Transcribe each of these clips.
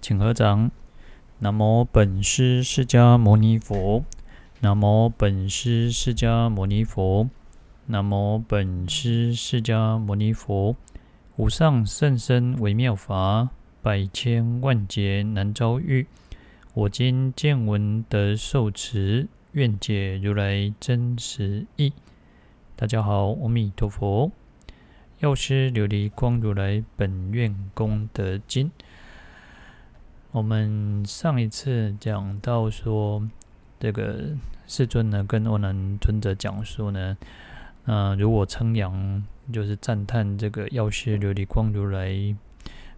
请合掌。南无本师释迦牟尼佛。南无本师释迦牟尼佛。南无本师释迦牟尼佛。无上甚深微妙法，百千万劫难遭遇。我今见闻得受持，愿解如来真实义。大家好，阿弥陀佛。药师琉璃光如来本愿功德经。我们上一次讲到说，这个世尊呢跟阿难尊者讲说呢，呃，如果称扬就是赞叹这个药师琉璃光如来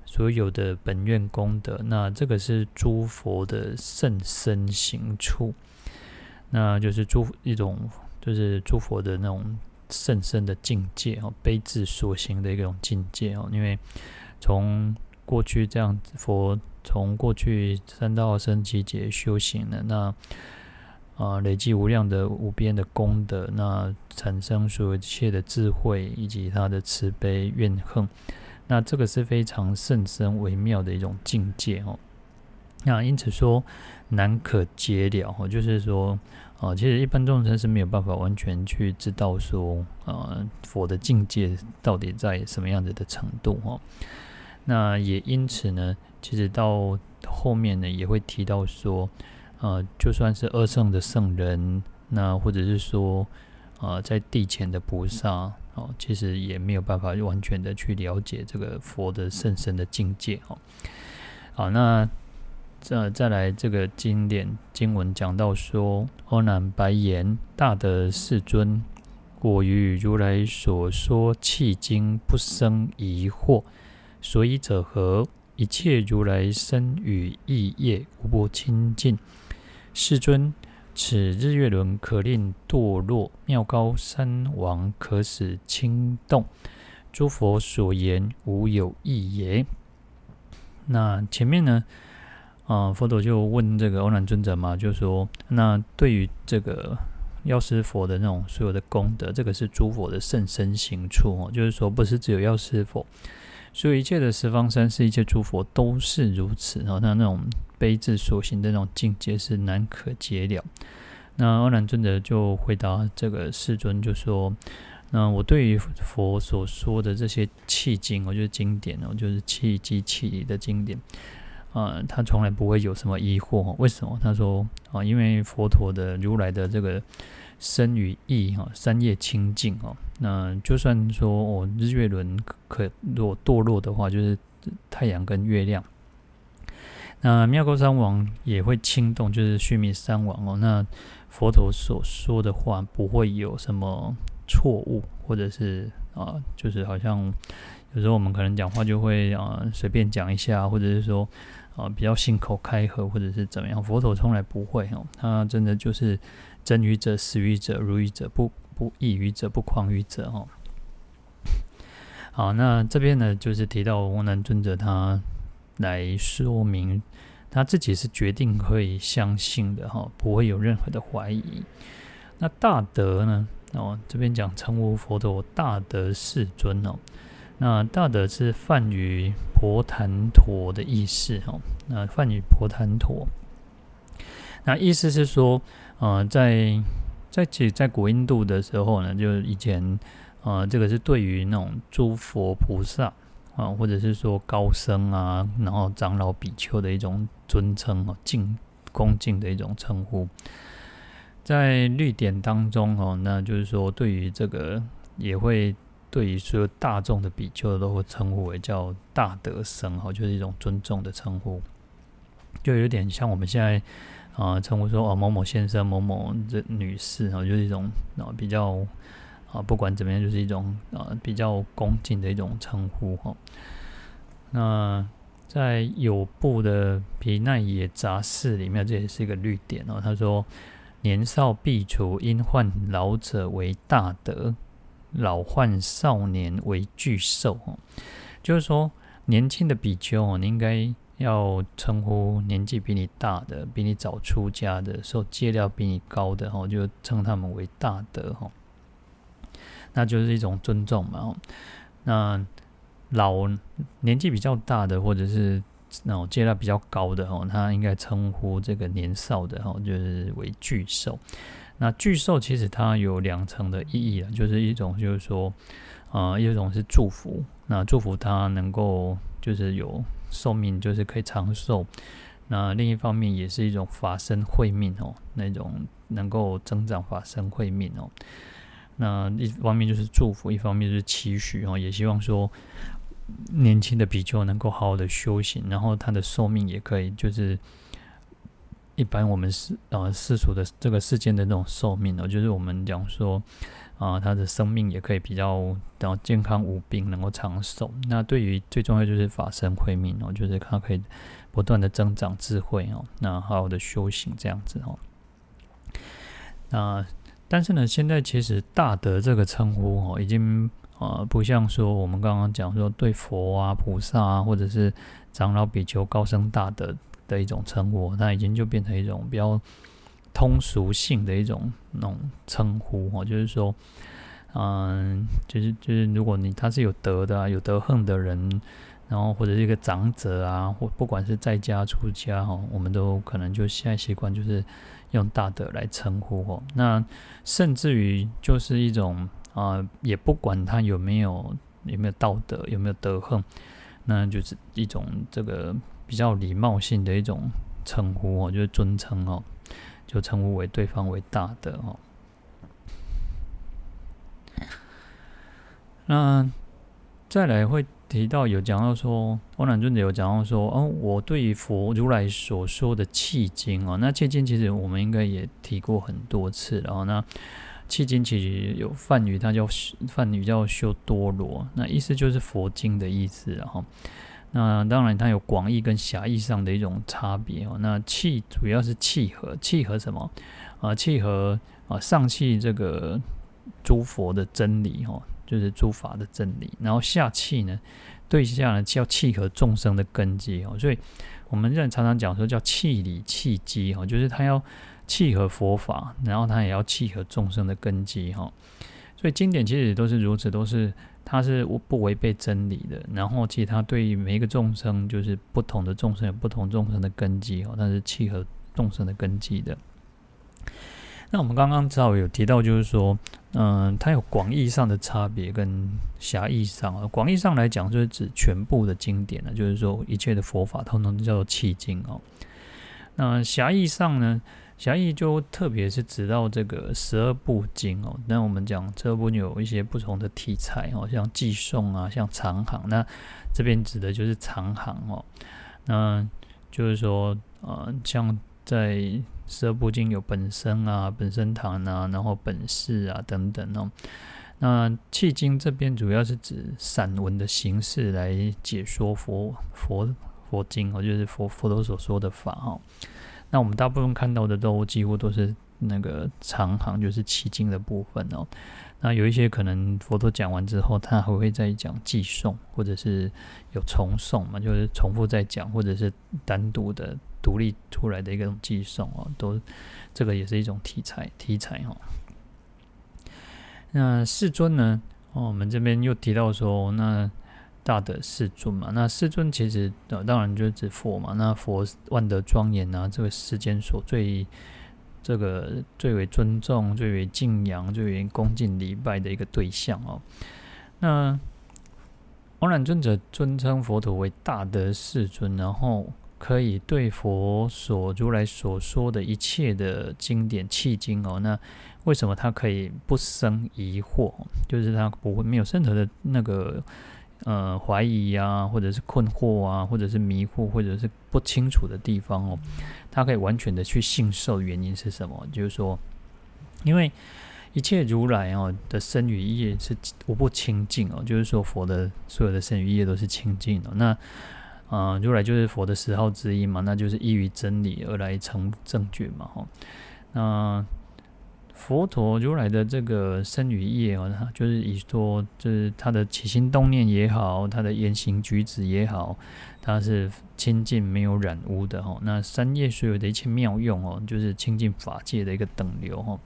所有的本愿功德，那这个是诸佛的甚深行处，那就是诸一种就是诸佛的那种甚深的境界哦，悲智所行的一种境界哦，因为从过去这样佛。从过去三大生七节修行了，那啊、呃、累积无量的无边的功德，那产生所有一切的智慧以及他的慈悲怨恨，那这个是非常甚深微妙的一种境界哦。那因此说难可解了哦，就是说啊、其实一般众生是没有办法完全去知道说啊、呃、佛的境界到底在什么样子的程度哦。那也因此呢。其实到后面呢，也会提到说，呃，就算是二圣的圣人，那或者是说，呃，在地前的菩萨，哦，其实也没有办法完全的去了解这个佛的圣深的境界，哦。好，那这再来这个经典经文讲到说，阿难白言：大德世尊，我于如来所说契经不生疑惑，所以者何？一切如来身与意业无不清净。世尊，此日月轮可令堕落，妙高山王可使轻动。诸佛所言无有异也。那前面呢？啊、佛陀就问这个欧难尊者嘛，就说：那对于这个药师佛的那种所有的功德，这个是诸佛的甚深行处哦，就是说不是只有药师佛。所以一切的十方三世一切诸佛都是如此，然后他那种悲智所行的那种境界是难可解了。那阿难尊者就回答这个世尊，就说：那我对于佛所说的这些契经，我就是经典哦，就是契机契理的经典啊、他从来不会有什么疑惑。为什么？他说啊，因为佛陀的如来的这个。身与意哈，三业清净哦。那就算说哦，日月轮可如果堕落的话，就是太阳跟月亮。那妙高山王也会轻动，就是须弥山王哦。那佛陀所说的话不会有什么错误，或者是啊，就是好像有时候我们可能讲话就会啊随便讲一下，或者是说啊比较信口开河，或者是怎么样。佛陀从来不会哦，他真的就是。真语者、实语者、如语者、不不异于者、不誑语者，哦。好，那这边呢，就是提到阿难尊者他来说明他自己是决定会相信的，哈，不会有任何的怀疑。那大德呢？哦，这边讲称呼佛陀大德世尊哦。那大德是梵语婆檀陀的意思，哦。那梵语婆檀陀，那意思是说。呃，在在其实在古印度的时候呢，就以前，呃，这个是对于那种诸佛菩萨啊，或者是说高僧啊，然后长老比丘的一种尊称哦，敬恭敬的一种称呼。在律典当中哦，那就是说对于这个也会对于所有大众的比丘都会称呼为叫大德僧哦，就是一种尊重的称呼，就有点像我们现在。啊，称呼说哦，某某先生、某某这女士啊，就是一种啊比较啊，不管怎么样，就是一种啊比较恭敬的一种称呼哈。那在有部的《毗奈野杂事》里面，这也是一个绿点哦。他说：“年少必除因患老者为大德，老患少年为巨兽。”哦，就是说年轻的比丘哦，你应该。要称呼年纪比你大的、比你早出家的、受戒料比你高的，哈，就称他们为大德，哈，那就是一种尊重嘛。那老年纪比较大的，或者是那种戒料比较高的哦，他应该称呼这个年少的哦，就是为巨兽。那巨兽其实它有两层的意义啊，就是一种就是说，呃，一种是祝福，那祝福他能够就是有寿命，就是可以长寿。那另一方面也是一种法身慧命哦，那种能够增长法身慧命哦。那一方面就是祝福，一方面就是期许哦，也希望说年轻的比丘能够好好的修行，然后他的寿命也可以就是一般我们世呃世俗的这个世间的那种寿命哦，就是我们讲说啊，他的生命也可以比较然后健康无病，能够长寿。那对于最重要就是法身慧命哦，就是他可以不断的增长智慧哦，那好好的修行这样子哦，那。但是呢，现在其实大德这个称呼哦，已经呃不像说我们刚刚讲说对佛啊、菩萨啊，或者是长老比丘高僧大德的一种称呼，它已经就变成一种比较通俗性的一种那种称呼哦，就是说，嗯，就是就是如果你他是有德的啊，有德行的人。然后或者是一个长者啊，或不管是在家出家哈，我们都可能就现在习惯就是用大德来称呼哦。那甚至于就是一种啊、也不管他有没有有没有道德，有没有德行，那就是一种这个比较礼貌性的一种称呼哦，就是尊称哦，就称呼为对方为大德哦。那再来会。提到有讲到说，阿难尊者有讲到说，哦，我对于佛如来所说的契经哦，那契经其实我们应该也提过很多次，然后那契经其实有梵语，它叫梵语叫修多罗，那意思就是佛经的意思，然后那当然它有广义跟狭义上的一种差别哦。那契主要是契合，契合什么啊？契合啊上契这个诸佛的真理哦。就是诸法的真理，然后下契呢，对下呢叫契合众生的根基哦，所以我们现在常常讲说叫契理契机哈，就是他要契合佛法，然后他也要契合众生的根基哈，所以经典其实都是如此，都是它是不违背真理的，然后其实它对于每一个众生，就是不同的众生有不同众生的根基哦，它是契合众生的根基的。那我们刚刚知道有提到，就是说，嗯，它有广义上的差别跟狭义上啊。广义上来讲，就是指全部的经典呢，就是说一切的佛法通通叫做契经哦。那狭义上呢，狭义就特别是指到这个十二部经哦。那我们讲十二部有一些不同的题材哦，像寄送啊，像长行。那这边指的就是长行哦。那就是说，呃，像在十二部经有本生啊、本生堂啊，然后本事啊等等哦。那契经这边主要是指散文的形式来解说佛佛佛经哦，就是佛佛陀所说的法哦。那我们大部分看到的都几乎都是那个长行，就是契经的部分哦。那有一些可能佛陀讲完之后，他还会再讲偈颂，或者是有重诵嘛，就是重复再讲，或者是单独的。独立出来的一个偈颂哦，都这个也是一种题材题材哦。那世尊呢？哦，我们这边又提到说，那大德世尊嘛，那世尊其实呃当然就是指佛嘛。那佛万德庄严啊，这个世间所最这个最为尊重、最为敬仰、最为恭敬礼拜的一个对象哦。那王然尊者尊称佛陀为大德世尊，然后。可以对佛所如来所说的一切的经典契经哦，那为什么他可以不生疑惑？就是他不会没有任何的那个呃怀疑啊，或者是困惑啊，或者是迷惑，或者是不清楚的地方哦，他可以完全的去信受。原因是什么？就是说，因为一切如来哦的身语意是无不清净哦，就是说佛的所有的身语意都是清净的。那啊，如来就是佛的十号之一嘛，那就是依于真理而来成正觉嘛，哈。那佛陀如来的这个身与业哦，就是以说，就是他的起心动念也好，他的言行举止也好，他是清净没有染污的哈。那三业所有的一切妙用哦，就是清净法界的一个等流哈。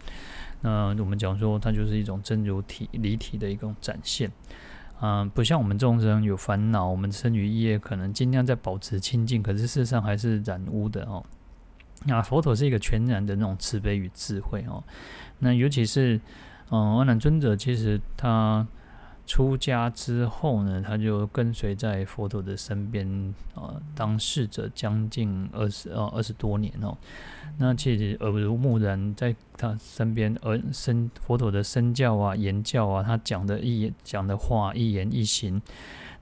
那我们讲说，它就是一种真如体离体的一种展现。嗯、不像我们众生有烦恼，我们身语意业可能尽量在保持清净，可是事实上还是染污的哦。那佛陀是一个全然的那种慈悲与智慧哦。那尤其是，嗯、阿难尊者其实他出家之后呢，他就跟随在佛陀的身边，呃，当侍者将近二十呃二十多年哦。那其实耳濡目染，在他身边，而身佛陀的身教啊、言教啊，他讲的一讲的话，一言一行，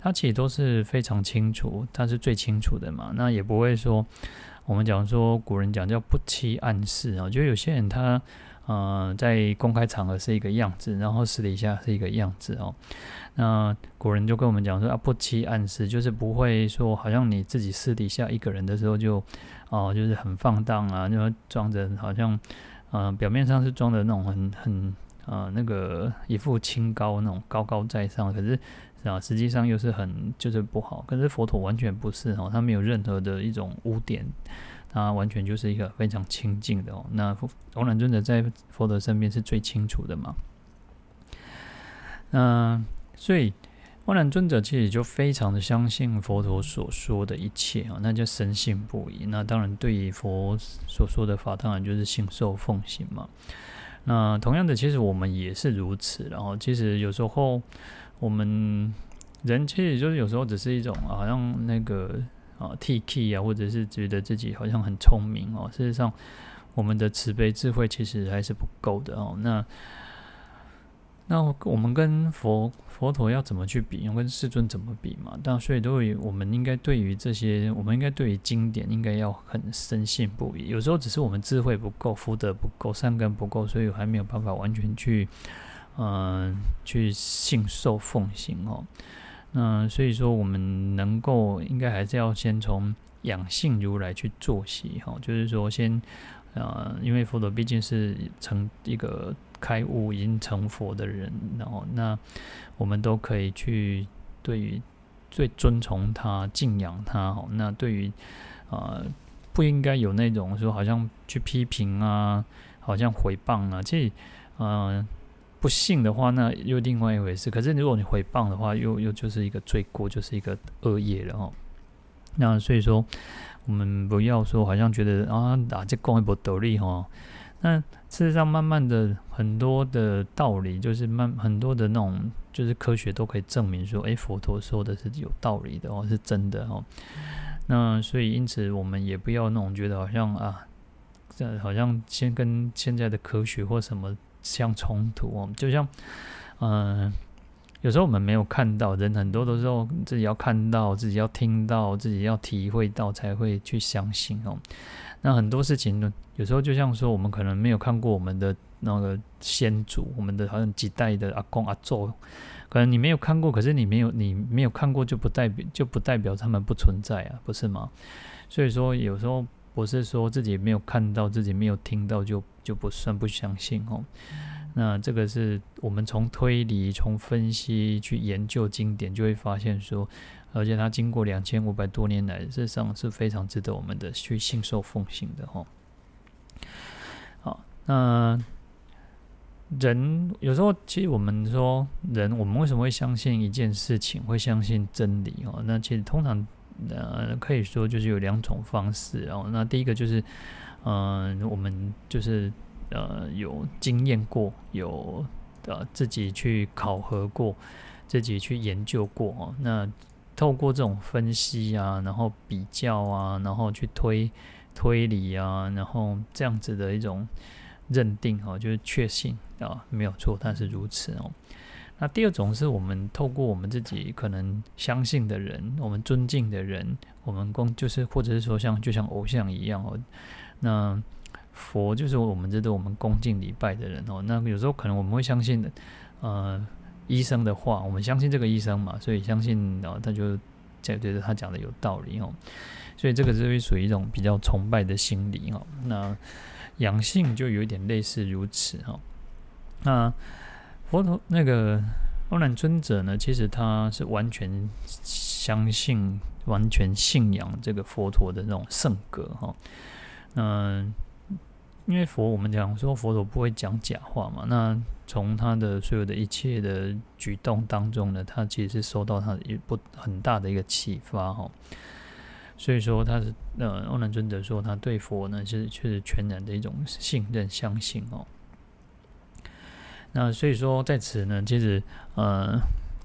他其实都是非常清楚，他是最清楚的嘛。那也不会说，我们讲说古人讲叫不欺暗室啊，就有些人他。呃，在公开场合是一个样子，然后私底下是一个样子哦。那古人就跟我们讲说啊，不欺暗室，就是不会说好像你自己私底下一个人的时候就哦、就是很放荡啊，就装着好像呃表面上是装的那种很很呃那个一副清高那种高高在上，可是啊实际上又是很就是不好。可是佛陀完全不是哦，他没有任何的一种污点。他完全就是一个非常清净的哦。那阿难尊者在佛陀身边是最清楚的嘛。那所以阿难尊者其实就非常的相信佛陀所说的一切啊，那就深信不疑。那当然对于佛所说的法，当然就是信受奉行嘛。那同样的，其实我们也是如此。然后，其实有时候我们人其实就是有时候只是一种好像那个。啊，T K 啊，或者是觉得自己好像很聪明哦，事实上，我们的慈悲智慧其实还是不够的哦。那那我们跟佛佛陀要怎么去比？跟世尊怎么比嘛？但所以，都会我们应该对于这些，我们应该对于经典应该要很深信不疑。有时候只是我们智慧不够，福德不够，善根不够，所以还没有办法完全去嗯、去信受奉行哦。嗯，所以说我们能够应该还是要先从养性如来去做起哈，就是说先，呃，因为佛陀毕竟是成一个开悟已经成佛的人，然后那我们都可以去对于最尊崇他、敬仰他哈。那对于呃不应该有那种说好像去批评啊，好像回谤啊，这嗯。呃不信的话，那又另外一回事。可是如果你回谤的话，又又就是一个罪过，就是一个恶业了哦。那所以说，我们不要说好像觉得啊，打这公一波得力哈。那事实上，慢慢的很多的道理，就是慢很多的那种，就是科学都可以证明说，哎，佛陀说的是有道理的哦，是真的哦。那所以因此，我们也不要那种觉得好像啊，这好像先跟现在的科学或什么。相冲突哦，就像，嗯、有时候我们没有看到，人很多的时候自己要看到，自己要听到，自己要体会到，才会去相信哦。那很多事情呢，有时候就像说，我们可能没有看过我们的那个先祖，我们的好像几代的阿公阿祖，可能你没有看过，可是你没有你没有看过，就不代表就不代表他们不存在啊，不是吗？所以说，有时候不是说自己没有看到，自己没有听到就。就不算不相信哦，那这个是我们从推理、从分析去研究经典，就会发现说，而且它经过两千五百多年来，事实上是非常值得我们的去信受奉行的哈。好，那人有时候其实我们说人，我们为什么会相信一件事情，会相信真理哦？那其实通常呃可以说就是有两种方式哦。那第一个就是。嗯、我们就是呃有经验过，有呃自己去考核过，自己去研究过哦。那透过这种分析啊，然后比较啊，然后去推推理啊，然后这样子的一种认定哦，就是确信啊没有错，但是如此哦。那第二种是我们透过我们自己可能相信的人，我们尊敬的人，我们公就是或者是说像就像偶像一样哦。那佛就是我们这都我们恭敬礼拜的人哦。那有时候可能我们会相信的，呃，医生的话，我们相信这个医生嘛，所以相信哦，他就觉得他讲的有道理哦。所以这个是会属于一种比较崇拜的心理哦。那养性就有一点类似如此哈。那佛陀那个阿难尊者呢，其实他是完全相信、完全信仰这个佛陀的那种圣格哈。嗯，因为佛，我们讲说佛陀不会讲假话嘛。那从他的所有的一切的举动当中呢，他其实是受到他的一不很大的一个启发哈。所以说他是呃，欧南尊者说他对佛呢是确实全然的一种信任相信哦。那所以说在此呢，其实呃，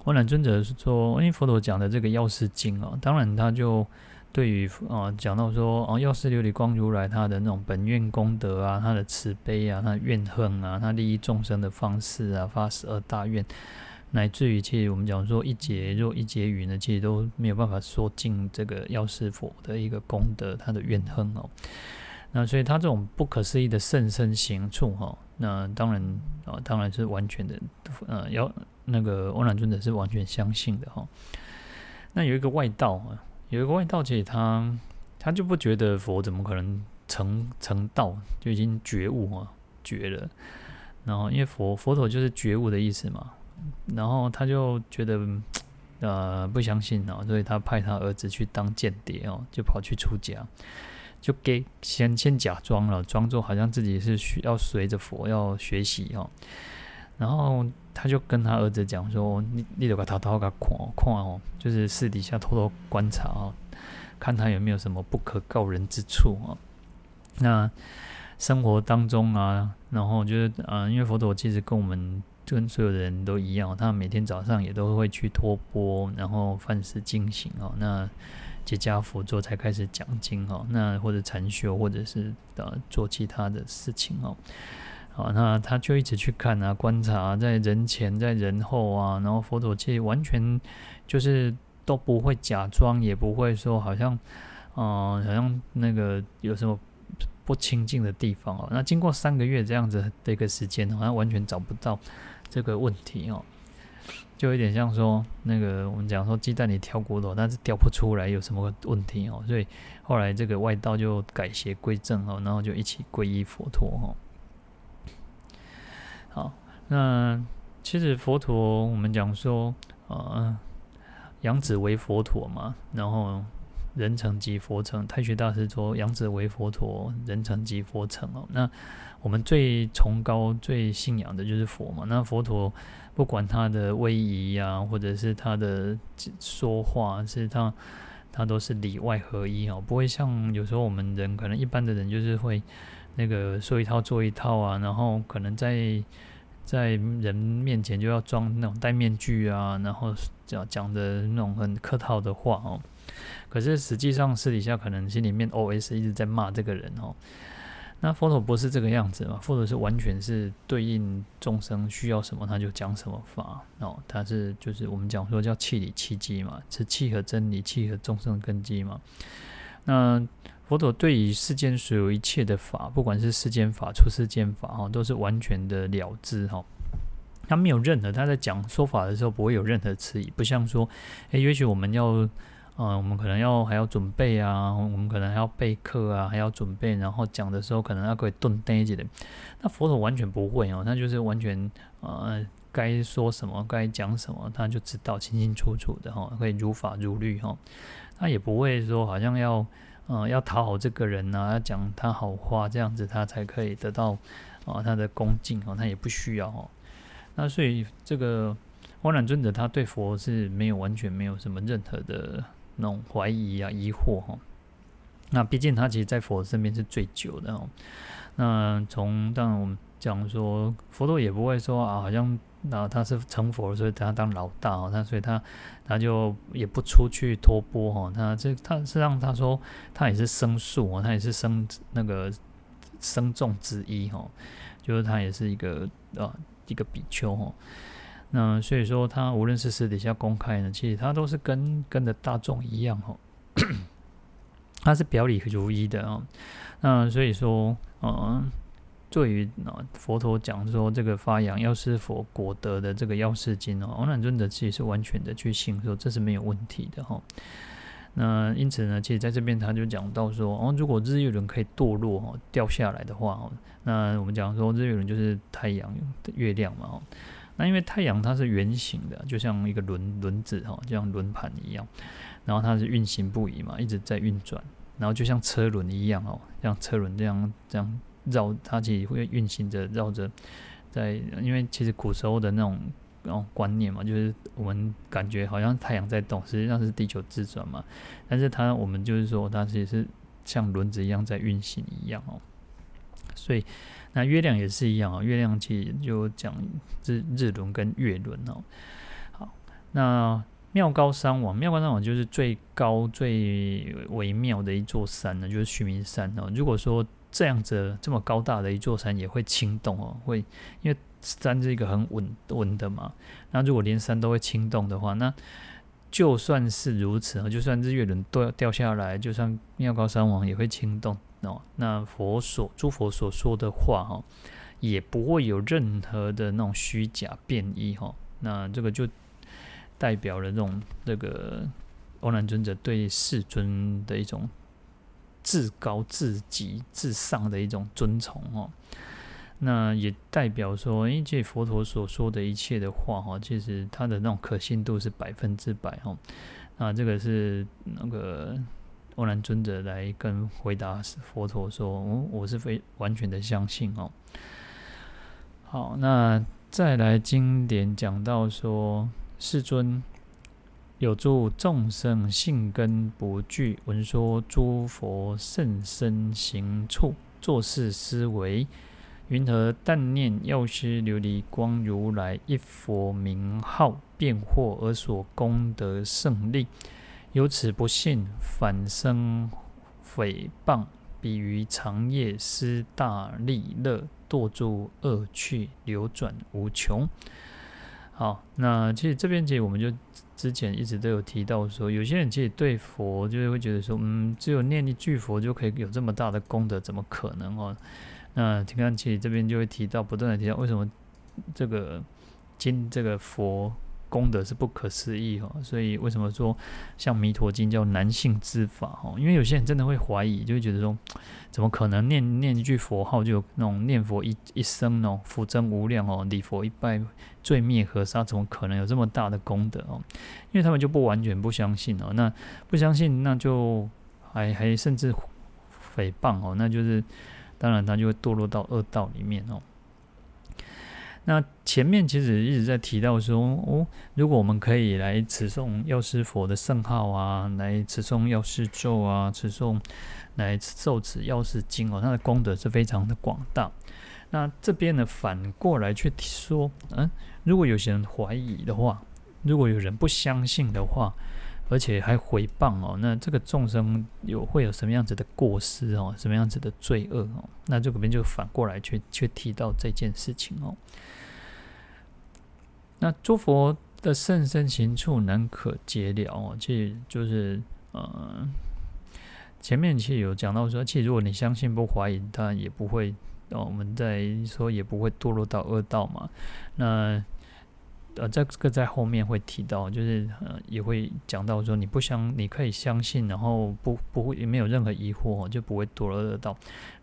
欧南尊者说，因为佛陀讲的这个药师经哦，当然他就。对于啊，讲到说哦，药师琉璃光如来他的那种本愿功德啊，他的慈悲啊，他的怨恨啊，他利益众生的方式啊，发十二大愿，乃至于其实我们讲说一节若一节语呢，其实都没有办法说尽这个药师佛的一个功德，他的怨恨哦。那所以他这种不可思议的甚深行处哈，那当然啊，当然是完全的呃，要那个欧南尊者是完全相信的哈。那有一个外道啊。有一个外道，其实他他就不觉得佛怎么可能成成道就已经觉悟啊，觉了。然后因为佛佛陀就是觉悟的意思嘛，然后他就觉得呃不相信啊，所以他派他儿子去当间谍哦，就跑去出家，就给先先假装了，装作好像自己是需要随着佛要学习哦。然后他就跟他儿子讲说：“你你得把偷偷给看看哦，就是私底下偷偷观察哦，看他有没有什么不可告人之处哦。那生活当中啊，然后就是啊，因为佛陀其实跟我们跟所有的人都一样，他每天早上也都会去托钵，然后饭食进行哦，那结跏趺坐才开始讲经哦，那或者禅修，或者是呃做其他的事情哦。”啊，那他就一直去看啊，观察，在人前，在人后啊，然后佛陀其实完全就是都不会假装，也不会说好像，嗯、好像那个有什么不清净的地方哦。那经过三个月这样子的一个时间，好像完全找不到这个问题哦，就有点像说那个我们讲说鸡蛋里挑骨头，但是挑不出来有什么问题哦。所以后来这个外道就改邪归正哦，然后就一起皈依佛陀哦。那其实佛陀，我们讲说，呃，养子为佛陀嘛，然后人成即佛成。太虚大师说，养子为佛陀，人成即佛成哦。那我们最崇高、最信仰的就是佛嘛。那佛陀不管他的威仪呀，或者是他的说话，是他他都是里外合一哦，不会像有时候我们人可能一般的人就是会。那个说一套做一套啊，然后可能在在人面前就要装那种戴面具啊，然后讲讲的那种很客套的话哦。可是实际上私底下可能心里面 OS 一直在骂这个人哦。那佛陀不是这个样子嘛？佛陀是完全是对应众生需要什么他就讲什么法哦。他是就是我们讲说叫契理契机嘛，是契合真理、契合众生根基嘛。那佛陀对于世间所有一切的法，不管是世间法、出世间法，哈，都是完全的了知，哈。他没有任何他在讲说法的时候不会有任何迟疑，不像说，诶，也许我们要，嗯，我们可能要还要准备啊，我们可能还要备课啊，还要准备，然后讲的时候可能要可以顿呆一点。那佛陀完全不会哦，他就是完全，呃，该说什么，该讲什么，他就知道清清楚楚的哈，会如法如律哈，他也不会说好像要。嗯，要讨好这个人呢、要讲他好话，这样子他才可以得到啊他的恭敬哦，他也不需要哦。那所以这个欧南尊者他对佛是没有完全没有什么任何的那种怀疑啊疑惑哈。那毕竟他其实在佛身边是最久的哦。那从当然我们讲说佛陀也不会说啊，好像。然后他是成佛，所以他当老大哦，他所以他他就也不出去托钵哈，他这他实际上他说他也是僧宿哦，他也是生那个僧众之一哦，就是他也是一个啊一个比丘哈，那所以说他无论是私底下公开呢，其实他都是跟跟着大众一样哈，他是表里如一的啊，那所以说嗯。对于啊，佛陀讲说这个发扬药师佛果德的这个药师经哦，欧南尊者其实是完全的去信说这是没有问题的哈。那因此呢，其实在这边他就讲到说，哦，如果日月轮可以堕落哦，掉下来的话哦，那我们讲说日月轮就是太阳、月亮嘛哦。那因为太阳它是圆形的，就像一个轮轮子哈，就像轮盘一样，然后它是运行不已嘛，一直在运转，然后就像车轮一样哦，像车轮这样这样。绕，它其实会运行着绕着，在因为其实古时候的那种那种观念嘛，就是我们感觉好像太阳在动，实际上是地球自转嘛。但是它我们就是说，它其实是像轮子一样在运行一样哦。所以那月亮也是一样啊，月亮其实就讲日日轮跟月轮哦。好，那。妙高山王，妙高山王就是最高最微妙的一座山呢，就是须弥山哦。如果说这样子这么高大的一座山也会倾动哦，会因为山是一个很稳稳的嘛。那如果连山都会倾动的话，那就算是如此啊，就算日月轮都要掉下来，就算妙高山王也会倾动哦。那佛所诸佛所说的话哈，也不会有任何的那种虚假变异哈。那这个就。代表了这种这个欧南尊者对世尊的一种至高至极至上的一种尊崇哦，那也代表说，因为佛陀所说的一切的话哈，其实他的那种可信度是百分之百哦。那这个是那个欧兰尊者来跟回答佛陀说，我我是非完全的相信哦。好，那再来经典讲到说。世尊有助众生性根不具，闻说诸佛甚深行处，作是思维：云何但念药师琉璃光如来一佛名号，便获而所功德胜利？由此不信，反生诽谤，彼于长夜失大利乐，堕诸恶趣，流转无穷。好，那其实这边其实我们就之前一直都有提到说，有些人其实对佛就是会觉得说，嗯，只有念一句佛就可以有这么大的功德，怎么可能哦？那听看其实这边就会提到，不断的提到为什么这个经这个佛。功德是不可思议哈，所以为什么说像弥陀经叫难信之法哈？因为有些人真的会怀疑，就会觉得说，怎么可能念念一句佛号就有那种念佛一一生哦，福增无量哦，礼佛一拜罪灭河沙，怎么可能有这么大的功德哦？因为他们就不完全不相信哦，那不相信那就还还甚至诽谤哦，那就是当然他就会堕落到恶道里面哦。那前面其实一直在提到说，哦，如果我们可以来持诵药师佛的圣号啊，来持诵药师咒啊，持诵来受持药师经哦，它的功德是非常的广大。那这边呢，反过来去说，嗯，如果有些人怀疑的话，如果有人不相信的话，而且还诽谤哦，那这个众生有会有什么样子的过失哦，什么样子的罪恶哦？那这边就反过来去去提到这件事情哦。那诸佛的甚深行处难可解了哦，其实就是呃，前面其实有讲到说，其实如果你相信不怀疑，当然也不会哦，我们在说也不会堕落到恶道嘛。那呃，在这个在后面会提到，就是呃，也会讲到说，你不相，你可以相信，然后不不会也没有任何疑惑，就不会堕落恶道。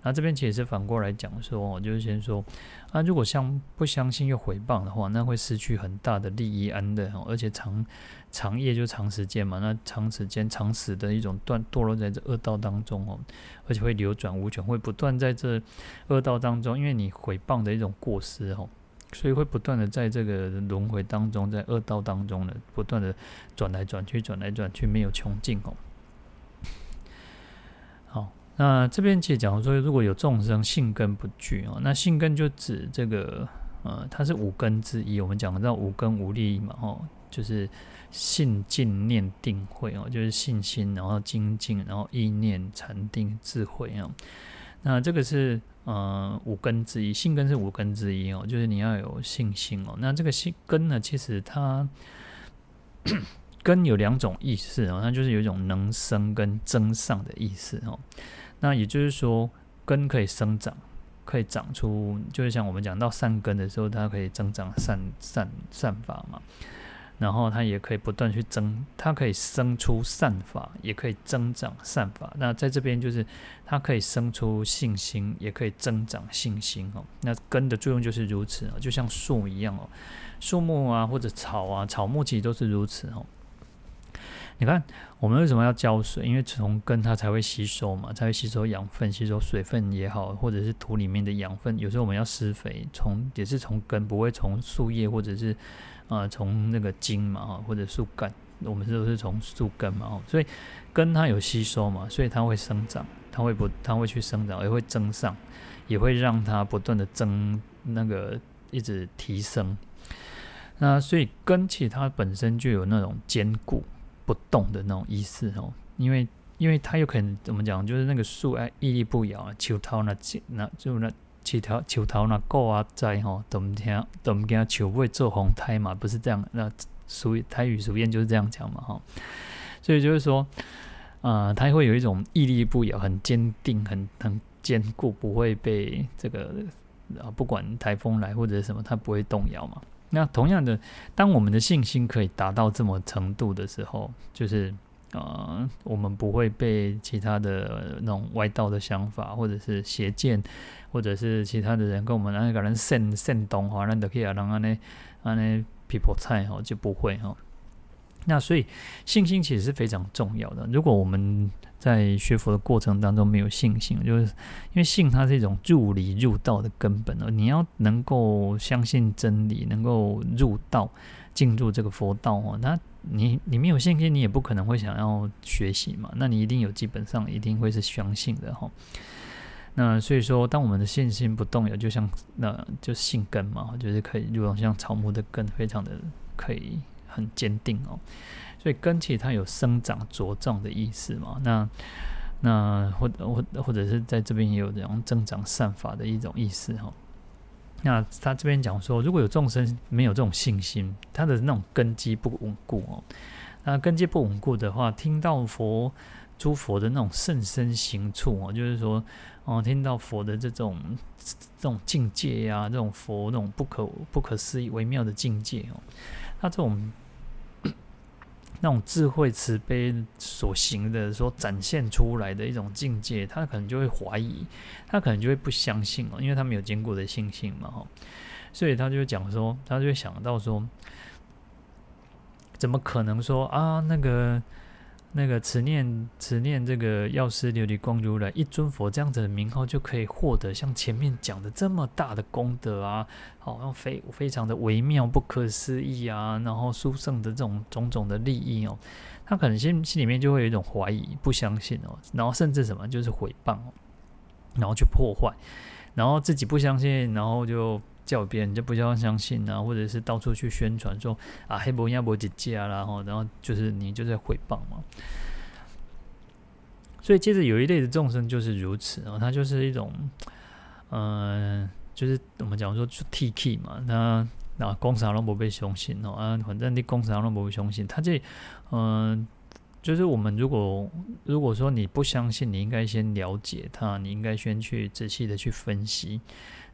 那这边其实是反过来讲说，就是先说，啊，如果相不相信又诽谤的话，那会失去很大的利益安乐，而且长长夜就长时间嘛，那长时间长死的一种断堕落在这恶道当中哦，而且会流转无穷，会不断在这恶道当中，因为你诽谤的一种过失哦。所以会不断的在这个轮回当中，在恶道当中呢，不断的转来转去，转来转去，没有穷尽哦。好，那这边其实讲说，如果有众生性根不具哦，那性根就指这个呃，它是五根之一。我们讲到五根五力嘛，哦，就是信、敬、念、定、慧哦，就是信心，然后精进，然后意念、禅定、智慧啊。那这个是。呃，五根之一，性根是五根之一哦，就是你要有信心哦。那这个信根呢，其实它根有两种意思哦，那就是有一种能生跟增上的意思哦。那也就是说，根可以生长，可以长出，就是像我们讲到善根的时候，它可以增长善善善法嘛。然后它也可以不断去增，它可以生出善法，也可以增长善法。那在这边就是它可以生出信心，也可以增长信心哦。那根的作用就是如此哦，就像树一样哦，树木啊或者草啊，草木其实都是如此哦。你看，我们为什么要浇水？因为从根它才会吸收嘛，才会吸收养分、吸收水分也好，或者是土里面的养分。有时候我们要施肥，从也是从根，不会从树叶或者是啊从那个茎嘛，或者树干。我们都是从树根嘛，所以根它有吸收嘛，所以它会生长，它会不，它会去生长，也会增上，也会让它不断的增，那个一直提升。那所以根其实它本身就有那种坚固不动的那种意思哦，因为因为它有可能怎么讲，就是那个树哎屹立不摇啊，树头那那就那树头树头那高啊在吼，都唔听都唔惊树尾做红胎嘛，不是这样。那俗台语俗谚就是这样讲嘛哈，所以就是说，呃，他会有一种屹立不摇、很坚定、很很坚固，不会被这个啊不管台风来或者什么，他不会动摇嘛。那同样的，当我们的信心可以达到这么程度的时候，就是、呃，我们不会被其他的那种歪道的想法，或者是邪见，或者是其他的人跟我们那个人煽煽动哈，让的可以让安尼安尼 people 菜哈就不会哈。那所以信心其实是非常重要的。如果我们在学佛的过程当中没有信心，就是因为信它是一种入理入道的根本哦。你要能够相信真理，能够入道进入这个佛道哦。那你你没有信心，你也不可能会想要学习嘛。那你一定有基本上一定会是相信的哈。那所以说，当我们的信心不动摇，就像那就信根嘛，就是可以，如果像草木的根，非常的可以很坚定哦。所以根其实它有生长茁壮的意思嘛，那那或或或者是在这边也有这种增长善法的一种意思哈。那他这边讲说，如果有众生没有这种信心，他的那种根基不稳固哦，那根基不稳固的话，听到佛诸佛的那种甚深行处哦，就是说哦，听到佛的这种这种境界呀、这种佛那种不可不可思议微妙的境界哦，那这种。那种智慧慈悲所行的，所展现出来的一种境界，他可能就会怀疑，他可能就会不相信哦，因为他没有坚固的信心嘛，哈，所以他就讲说，他就想到说，怎么可能说啊那个？那个持念持念这个药师琉璃光如来一尊佛这样子的名号，就可以获得像前面讲的这么大的功德啊，好像非非常的微妙不可思议啊，然后殊胜的这种种种的利益哦，他可能心心里面就会有一种怀疑，不相信哦，然后甚至什么就是毁谤哦，然后去破坏，然后自己不相信，然后就。叫别人就不要相信啊，或者是到处去宣传说啊黑伯亚伯姐姐啊，然后然后就是你就在诽谤嘛。所以接着有一类的众生就是如此啊，他就是一种，嗯、就是我们讲说就 T K 嘛，那那公啥都不被相信哦啊，反正你公啥都不被相信，他这嗯、就是我们如果如果说你不相信，你应该先了解他，你应该先去仔细的去分析。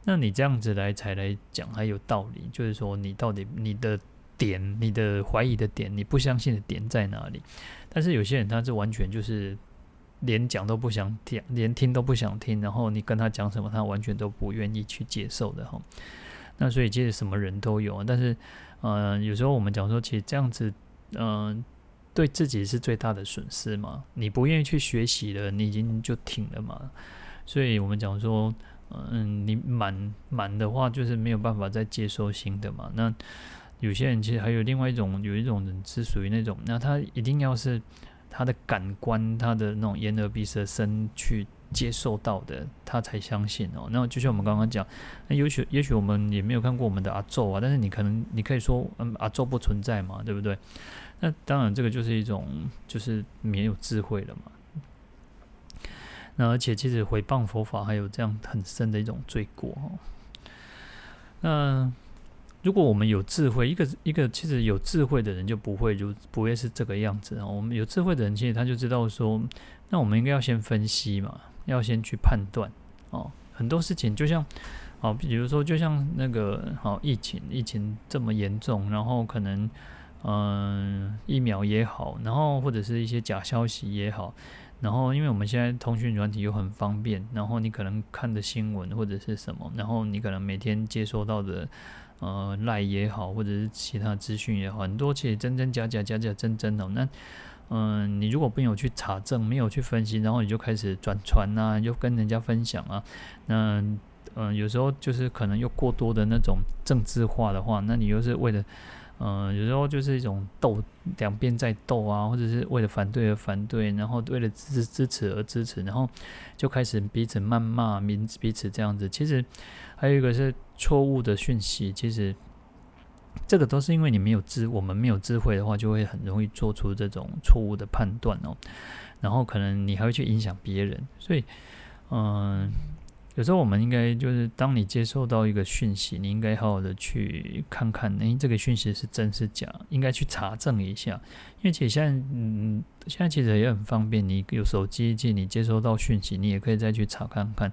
那你这样子来才来讲还有道理，就是说你到底你的点、你的怀疑的点、你不相信的点在哪里？但是有些人他是完全就是连讲都不想听，连听都不想听，然后你跟他讲什么，他完全都不愿意去接受的哈。那所以其实什么人都有，但是嗯、有时候我们讲说，其实这样子嗯、对自己是最大的损失嘛。你不愿意去学习了，你已经就停了嘛。所以我们讲说。嗯，你满满的话，就是没有办法再接收新的嘛。那有些人其实还有另外一种，有一种人是属于那种，那他一定要是他的感官，他的那种眼耳鼻舌身去接受到的，他才相信哦。那就像我们刚刚讲，那也许也许我们也没有看过我们的阿宙啊，但是你可能你可以说，嗯，阿宙不存在嘛，对不对？那当然这个就是一种就是没有智慧了嘛。而且其实毁谤佛法还有这样很深的一种罪过哦。那如果我们有智慧，一个一个其实有智慧的人就不会就不会是这个样子哦。我们有智慧的人，其实他就知道说，那我们应该要先分析嘛，要先去判断哦。很多事情就像哦，比如说就像那个好疫情，疫情这么严重，然后可能嗯疫苗也好，然后或者是一些假消息也好。然后，因为我们现在通讯软体又很方便，然后你可能看的新闻或者是什么，然后你可能每天接收到的，呃，赖也好，或者是其他资讯也好，很多其实真真假假，假假真真的。那，嗯，你如果没有去查证，没有去分析，然后你就开始转传啊，就跟人家分享啊，那嗯，有时候就是可能又过多的那种政治化的话，那你又是为了，嗯，有时候就是一种斗，两边在斗啊，或者是为了反对而反对，然后为了支持支持而支持，然后就开始彼此谩骂，彼此彼此这样子。其实还有一个是错误的讯息，其实。这个都是因为你没有智，我们没有智慧的话，就会很容易做出这种错误的判断哦。然后可能你还会去影响别人，所以，嗯，有时候我们应该就是，当你接受到一个讯息，你应该好好的去看看，诶，这个讯息是真是假，应该去查证一下。因为其实现在，嗯，现在其实也很方便，你有手机，即你接收到讯息，你也可以再去查看看。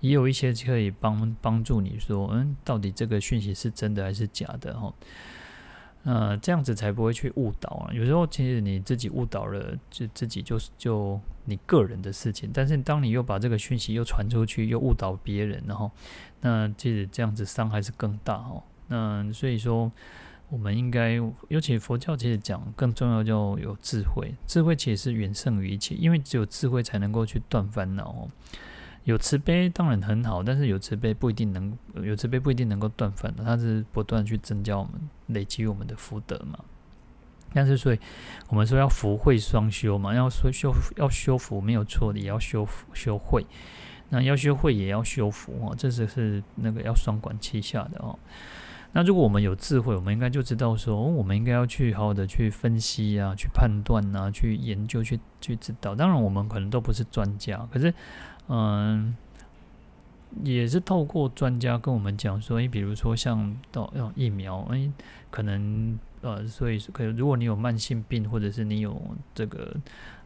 也有一些可以帮帮助你说，嗯，到底这个讯息是真的还是假的？哈，呃，这样子才不会去误导啊。有时候其实你自己误导了，就自己就是就你个人的事情。但是当你又把这个讯息又传出去，又误导别人，然后那其实这样子伤害是更大哦。那所以说，我们应该，尤其佛教其实讲更重要，就有智慧。智慧其实是远胜于一切，因为只有智慧才能够去断烦恼哦。有慈悲当然很好，但是有慈悲不一定能有慈悲不一定能够断烦恼，它是不断去增加我们累积我们的福德嘛。但是所以我们说要福慧双修嘛，要说修要修福没有错的，也要修福修慧。那要修慧也要修福哦，这是是那个要双管齐下的哦。那如果我们有智慧，我们应该就知道说，哦我们应该要去好好的去分析啊，去判断啊，去研究，去去知道。当然我们可能都不是专家，可是。嗯，也是透过专家跟我们讲说，诶，比如说像到要疫苗，诶，可能呃，所以可以，如果你有慢性病，或者是你有这个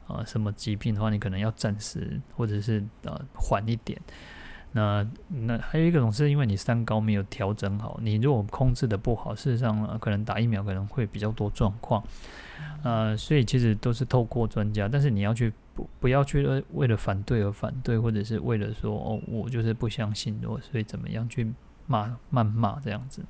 呃什么疾病的话，你可能要暂时或者是呃缓一点。那那还有一个种是因为你三高没有调整好，你如果控制的不好，事实上，可能打疫苗可能会比较多状况。呃，所以其实都是透过专家，但是你要去不不要去为了反对而反对，或者是为了说哦，我就是不相信我，所以怎么样去骂谩骂这样子。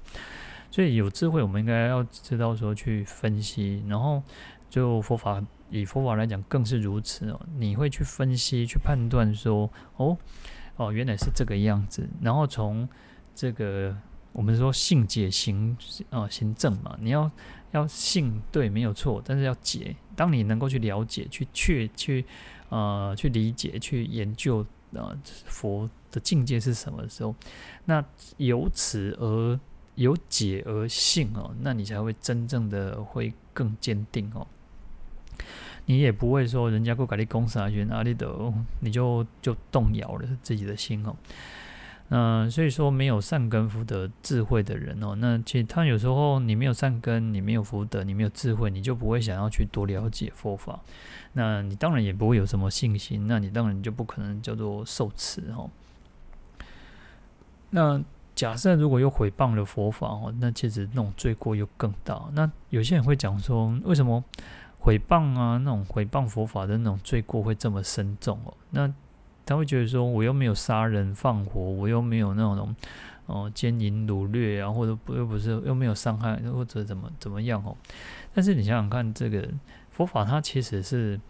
所以有智慧，我们应该要知道说去分析，然后就佛法以佛法来讲更是如此哦。你会去分析去判断说哦。哦，原来是这个样子。然后从这个我们说信解行啊行证嘛，你要要信对没有错，但是要解。当你能够去了解、去确、去呃去理解、去研究啊、佛的境界是什么的时候，那由此而有解而信哦，那你才会真正的会更坚定哦。你也不会说人家不给你讲啥，去哪里的，你就就动摇了自己的心哦。那所以说，没有善根福德智慧的人哦，那其实他有时候你没有善根，你没有福德，你没有智慧，你就不会想要去多了解佛法。那你当然也不会有什么信心，那你当然就不可能叫做受持哦。那假设如果又毁谤了佛法哦，那其实那种罪过又更大。那有些人会讲说，为什么？毁谤啊，那种毁谤佛法的那种罪过会这么深重哦？那他会觉得说，我又没有杀人放火，我又没有那种哦奸淫掳掠啊，或者不又不是又没有伤害或者怎么怎么样哦？但是你想想看，这个佛法它其实是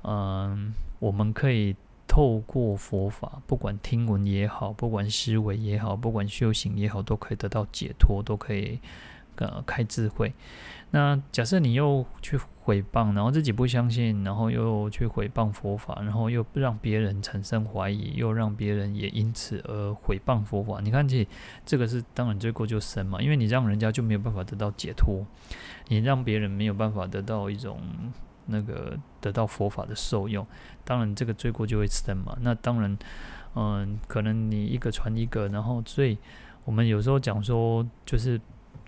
嗯，我们可以透过佛法，不管听闻也好，不管思维也好，不管修行也好，都可以得到解脱，都可以呃开智慧。那假设你又去毁谤，然后自己不相信，然后又去毁谤佛法，然后又让别人产生怀疑，又让别人也因此而毁谤佛法。你看，这这个是当然罪过就深嘛，因为你让人家就没有办法得到解脱，你让别人没有办法得到一种那个得到佛法的受用，当然这个罪过就会深嘛。那当然，嗯，可能你一个传一个，然后所以我们有时候讲说就是。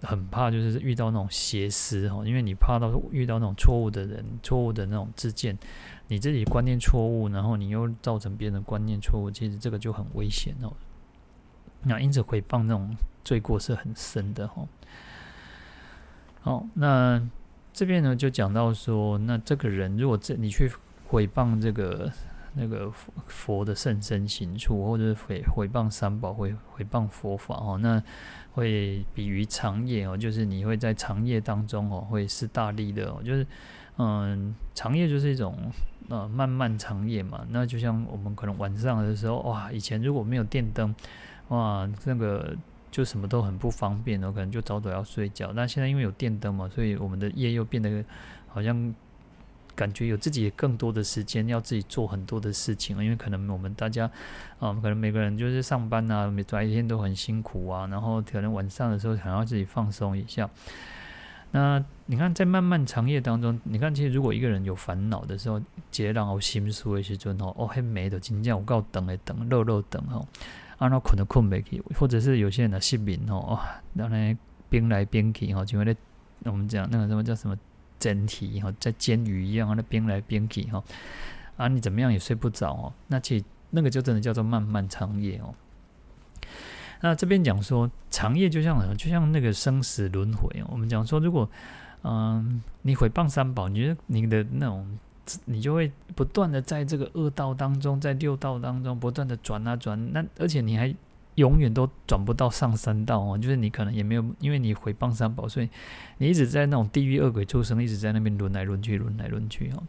很怕就是遇到那种邪师哈，因为你怕到遇到那种错误的人、错误的那种自见，你自己观念错误，然后你又造成别人的观念错误，其实这个就很危险哦。那因此毁谤那种罪过是很深的哈。好，那这边呢就讲到说，那这个人如果这你去毁谤这个。那个佛佛的甚深行处，或者是毁毁谤三宝，毁毁谤佛法哦，那会比于长夜哦，就是你会在长夜当中哦，会是大利的哦，就是嗯，长夜就是一种呃漫漫长夜嘛。那就像我们可能晚上的时候，哇，以前如果没有电灯，哇，那个就什么都很不方便，我可能就早早要睡觉。那现在因为有电灯嘛，所以我们的夜又变得好像。感觉有自己更多的时间，要自己做很多的事情，因为可能我们大家，啊，可能每个人就是上班啊，每白天都很辛苦啊，然后可能晚上的时候想要自己放松一下。那你看，在漫漫长夜当中，你看，其实如果一个人有烦恼的时候，接让我心碎的时阵吼，哦，很美的，真正我告等的等，肉肉等吼，啊，那困都困不去，或者是有些人的失眠吼，哇，然后呢，边来边去吼，就为了我们讲那个什么叫什么？整体哈，在煎鱼一样，那边来边去哈，啊，你怎么样也睡不着哦。那其实那个就真的叫做漫漫长夜哦。那这边讲说长夜就像什么？就像那个生死轮回哦。我们讲说，如果嗯你毁谤三宝，你觉得你的那种，你就会不断的在这个恶道当中，在六道当中不断的转啊转，那而且你还。永远都转不到上三道哦，就是你可能也没有，因为你毁谤三宝，所以你一直在那种地狱恶鬼畜生，一直在那边轮来轮去，轮来轮去哦，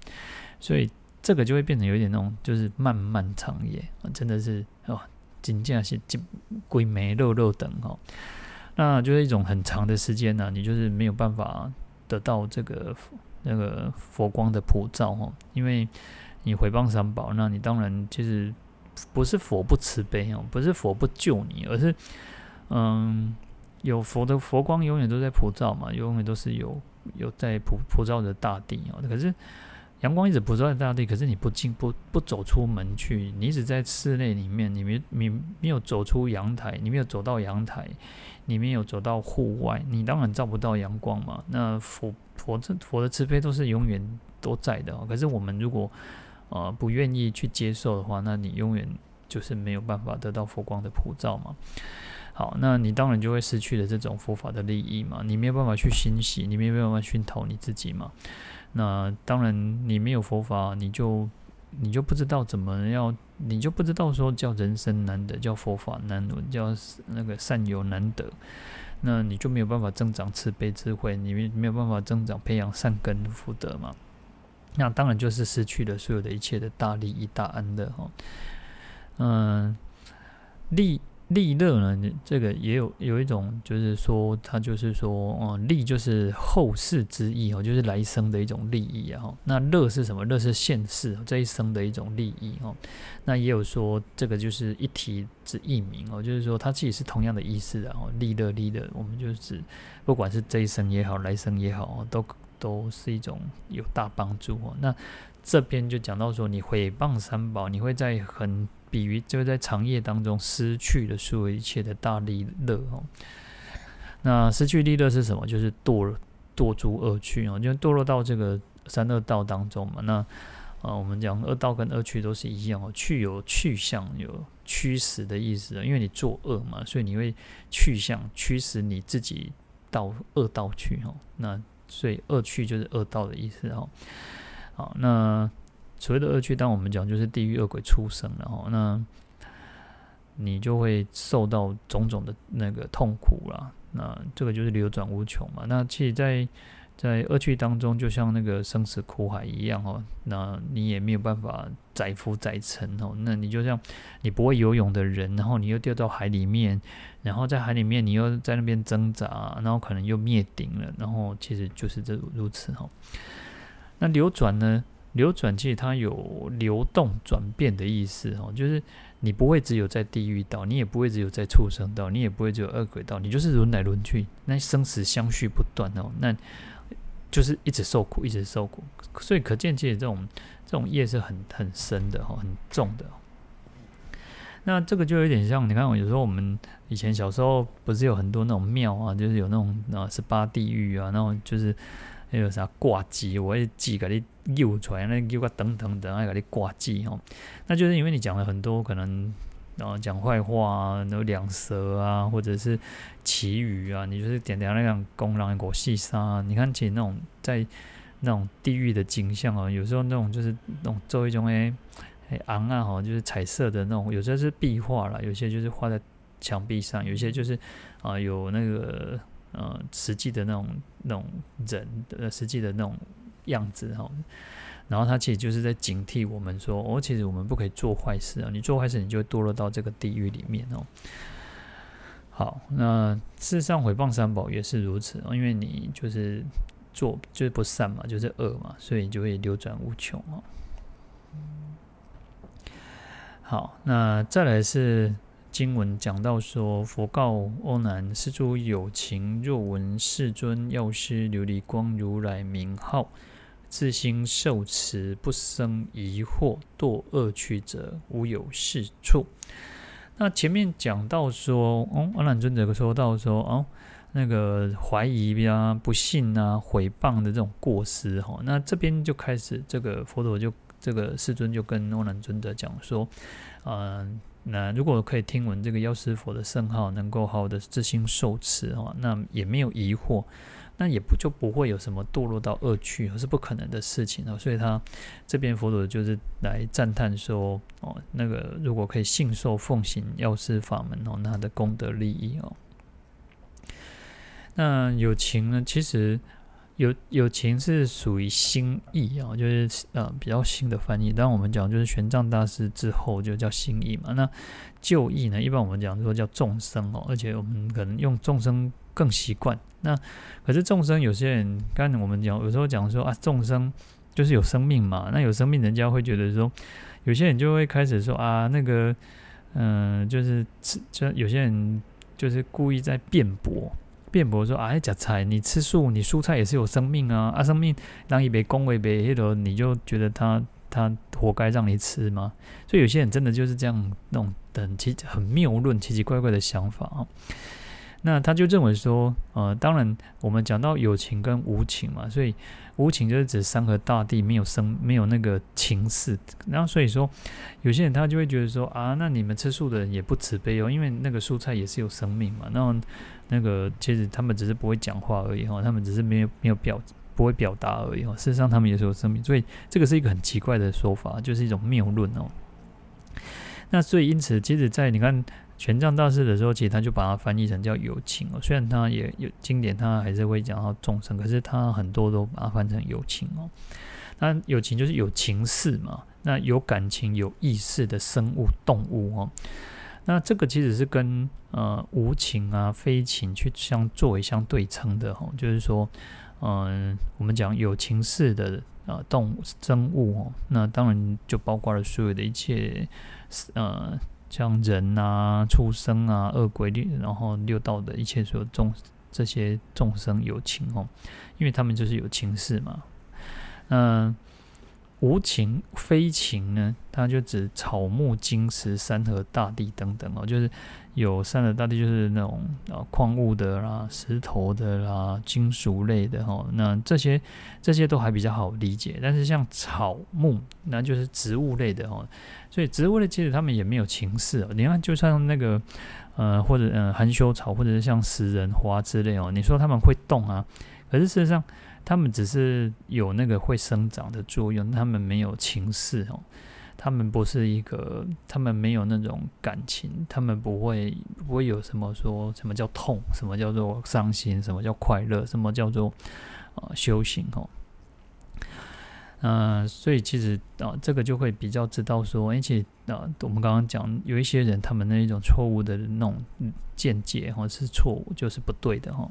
所以这个就会变成有点那种，就是漫漫长夜，真的是哦，真正是金鬼眉肉肉等哦，那就是一种很长的时间呢，你就是没有办法得到这个那个佛光的普照哈，因为你回谤三宝，那你当然就是。不是佛不慈悲哦，不是佛不救你，而是，嗯，有佛的佛光永远都在普照嘛，永远都是有有在普普照着大地哦。可是阳光一直普照在大地，可是你不进不不走出门去，你一直在室内里面，你没你没有走出阳台，你没有走到阳台，你没有走到户外，你当然照不到阳光嘛。那佛佛这佛的慈悲都是永远都在的。可是我们如果呃，不愿意去接受的话，那你永远就是没有办法得到佛光的普照嘛。好，那你当然就会失去了这种佛法的利益嘛。你没有办法去熏习，你没有办法熏陶你自己嘛。那当然，你没有佛法，你就你就不知道怎么要，你就不知道说叫人生难得，叫佛法难闻，叫那个善友难得。那你就没有办法增长慈悲智慧，你没有办法增长培养善根福德嘛。那当然就是失去了所有的一切的大利益、大安乐哈。嗯，利利乐呢，这个也有有一种，就是说，它就是说，哦，利就是后世之意哦，就是来生的一种利益啊。那乐是什么？乐是现世这一生的一种利益哦。那也有说，这个就是一体之一名哦，就是说，它其实是同样的意思的哦。利乐利乐，我们就是不管是这一生也好，来生也好，都。都是一种有大帮助哦。那这边就讲到说，你毁谤三宝，你会在很比喻，就在长夜当中失去了所有一切的大利乐哦。那失去利乐是什么？就是堕堕诸恶趣哦，就堕落到这个三恶道当中嘛。那啊，我们讲恶道跟恶趣都是一样哦，趣有去向，有驱使的意思。因为你作恶嘛，所以你会去向驱使你自己到恶道去哦。那所以恶趣就是恶道的意思哈。好，那所谓的恶趣，当我们讲就是地狱恶鬼出生了哈。那你就会受到种种的那个痛苦啦。那这个就是流转无穷嘛。那其实在，在在恶趣当中，就像那个生死苦海一样哦。那你也没有办法载浮载沉哦。那你就像你不会游泳的人，然后你又掉到海里面。然后在海里面，你又在那边挣扎，然后可能又灭顶了，然后其实就是这如此哈。那流转呢？流转其实它有流动、转变的意思哦，就是你不会只有在地狱道，你也不会只有在畜生道，你也不会只有恶鬼道，你就是轮来轮去，那生死相续不断哦，那就是一直受苦，一直受苦。所以可见，其实这种这种业是很很深的哈，很重的。那这个就有点像，你看，有时候我们以前小时候不是有很多那种庙啊，就是有那种啊十八地狱啊，那种就是那个啥挂机，我也记个你溜出来，那又个等等等，还给你挂机哦。那就是因为你讲了很多可能然后讲坏话啊，然后两舌啊，或者是綺语啊，你就是点点那样公狼狗细沙，你看起那种在那种地狱的景象啊，有时候那种就是那种做一种诶。诶，昂啊，哈，就是彩色的那种，有些是壁画啦，有些就是画在墙壁上，有些就是啊、有那个呃实际的那种那种人，呃，实际的那种样子哈。然后他其实就是在警惕我们说，哦，其实我们不可以做坏事啊！你做坏事，你就会堕落到这个地狱里面哦。好，那事实上毁谤三宝也是如此，因为你就是做就是不善嘛，就是恶嘛，所以就会流转无穷哦。好，那再来是经文讲到说，佛告阿难：是诸有情若闻世尊药师琉璃光如来名号。自心受持，不生疑惑，堕恶趣者，无有是处。那前面讲到说，哦，阿难尊者说到说，哦，那个怀疑啊、不信啊、毁谤的这种过失，哈，那这边就开始，这个佛陀就这个世尊就跟阿难尊者讲说，嗯、那如果可以听闻这个药师佛的圣号，能够好好的自心受持，哈，那也没有疑惑。那也不就不会有什么堕落到恶趣，而是不可能的事情哦。所以他这边佛陀就是来赞叹说哦，那个如果可以信受奉行药师法门哦，那他的功德利益哦。那有情呢，其实有有情是属于新义啊，就是呃比较新的翻译。当我们讲就是玄奘大师之后就叫新义嘛。那旧义呢，一般我们讲说叫众生哦，而且我们可能用众生。更习惯那，可是众生有些人，刚才我们讲有时候讲说啊，众生就是有生命嘛。那有生命，人家会觉得说，有些人就会开始说啊，那个，嗯、就是吃，就有些人就是故意在辩驳，辩驳说啊，哎，假菜，你吃素，你蔬菜也是有生命啊，啊，生命让一杯恭维杯，黑头你就觉得他他活该让你吃吗？所以有些人真的就是这样那种很奇很谬论、奇奇怪怪的想法啊。那他就认为说，呃，当然我们讲到有情跟无情嘛，所以无情就是指山河大地没有生，没有那个情事。然后所以说，有些人他就会觉得说啊，那你们吃素的人也不慈悲哦，因为那个蔬菜也是有生命嘛。然后那个其实他们只是不会讲话而已哈，他们只是没有没有表不会表达而已哈。事实上他们也是有生命，所以这个是一个很奇怪的说法，就是一种谬论哦。那所以因此，其实，在你看。玄奘大师的时候，其实他就把它翻译成叫友情哦。虽然他也有经典，他还是会讲到众生，可是他很多都把它翻成友情哦。那友情就是有情识嘛，那有感情、有意识的生物、动物哦。那这个其实是跟呃无情啊、非情去相作为相对称的哦。就是说，嗯、我们讲有情识的呃动物生物哦，那当然就包括了所有的一切呃。像人啊、畜生啊、恶鬼，然后六道的一切所有众这些众生有情哦，因为他们就是有情事嘛。嗯，无情非情呢，它就指草木、金石、山河大地等等哦，就是。有山的大地就是那种啊矿物的啦、石头的啦、金属类的哈，那这些这些都还比较好理解。但是像草木，那就是植物类的哈，所以植物类其实他们也没有情识。你看，就像那个呃或者呃含羞草，或者是像食人花之类哦，你说他们会动啊，可是事实上他们只是有那个会生长的作用，他们没有情识哦。他们不是一个，他们没有那种感情，他们不会不会有什么说什么叫痛，什么叫做伤心，什么叫快乐，什么叫做呃修行哦。嗯、所以其实啊、这个就会比较知道说，而且啊，我们刚刚讲有一些人，他们那一种错误的那种见解或是错误，就是不对的哈。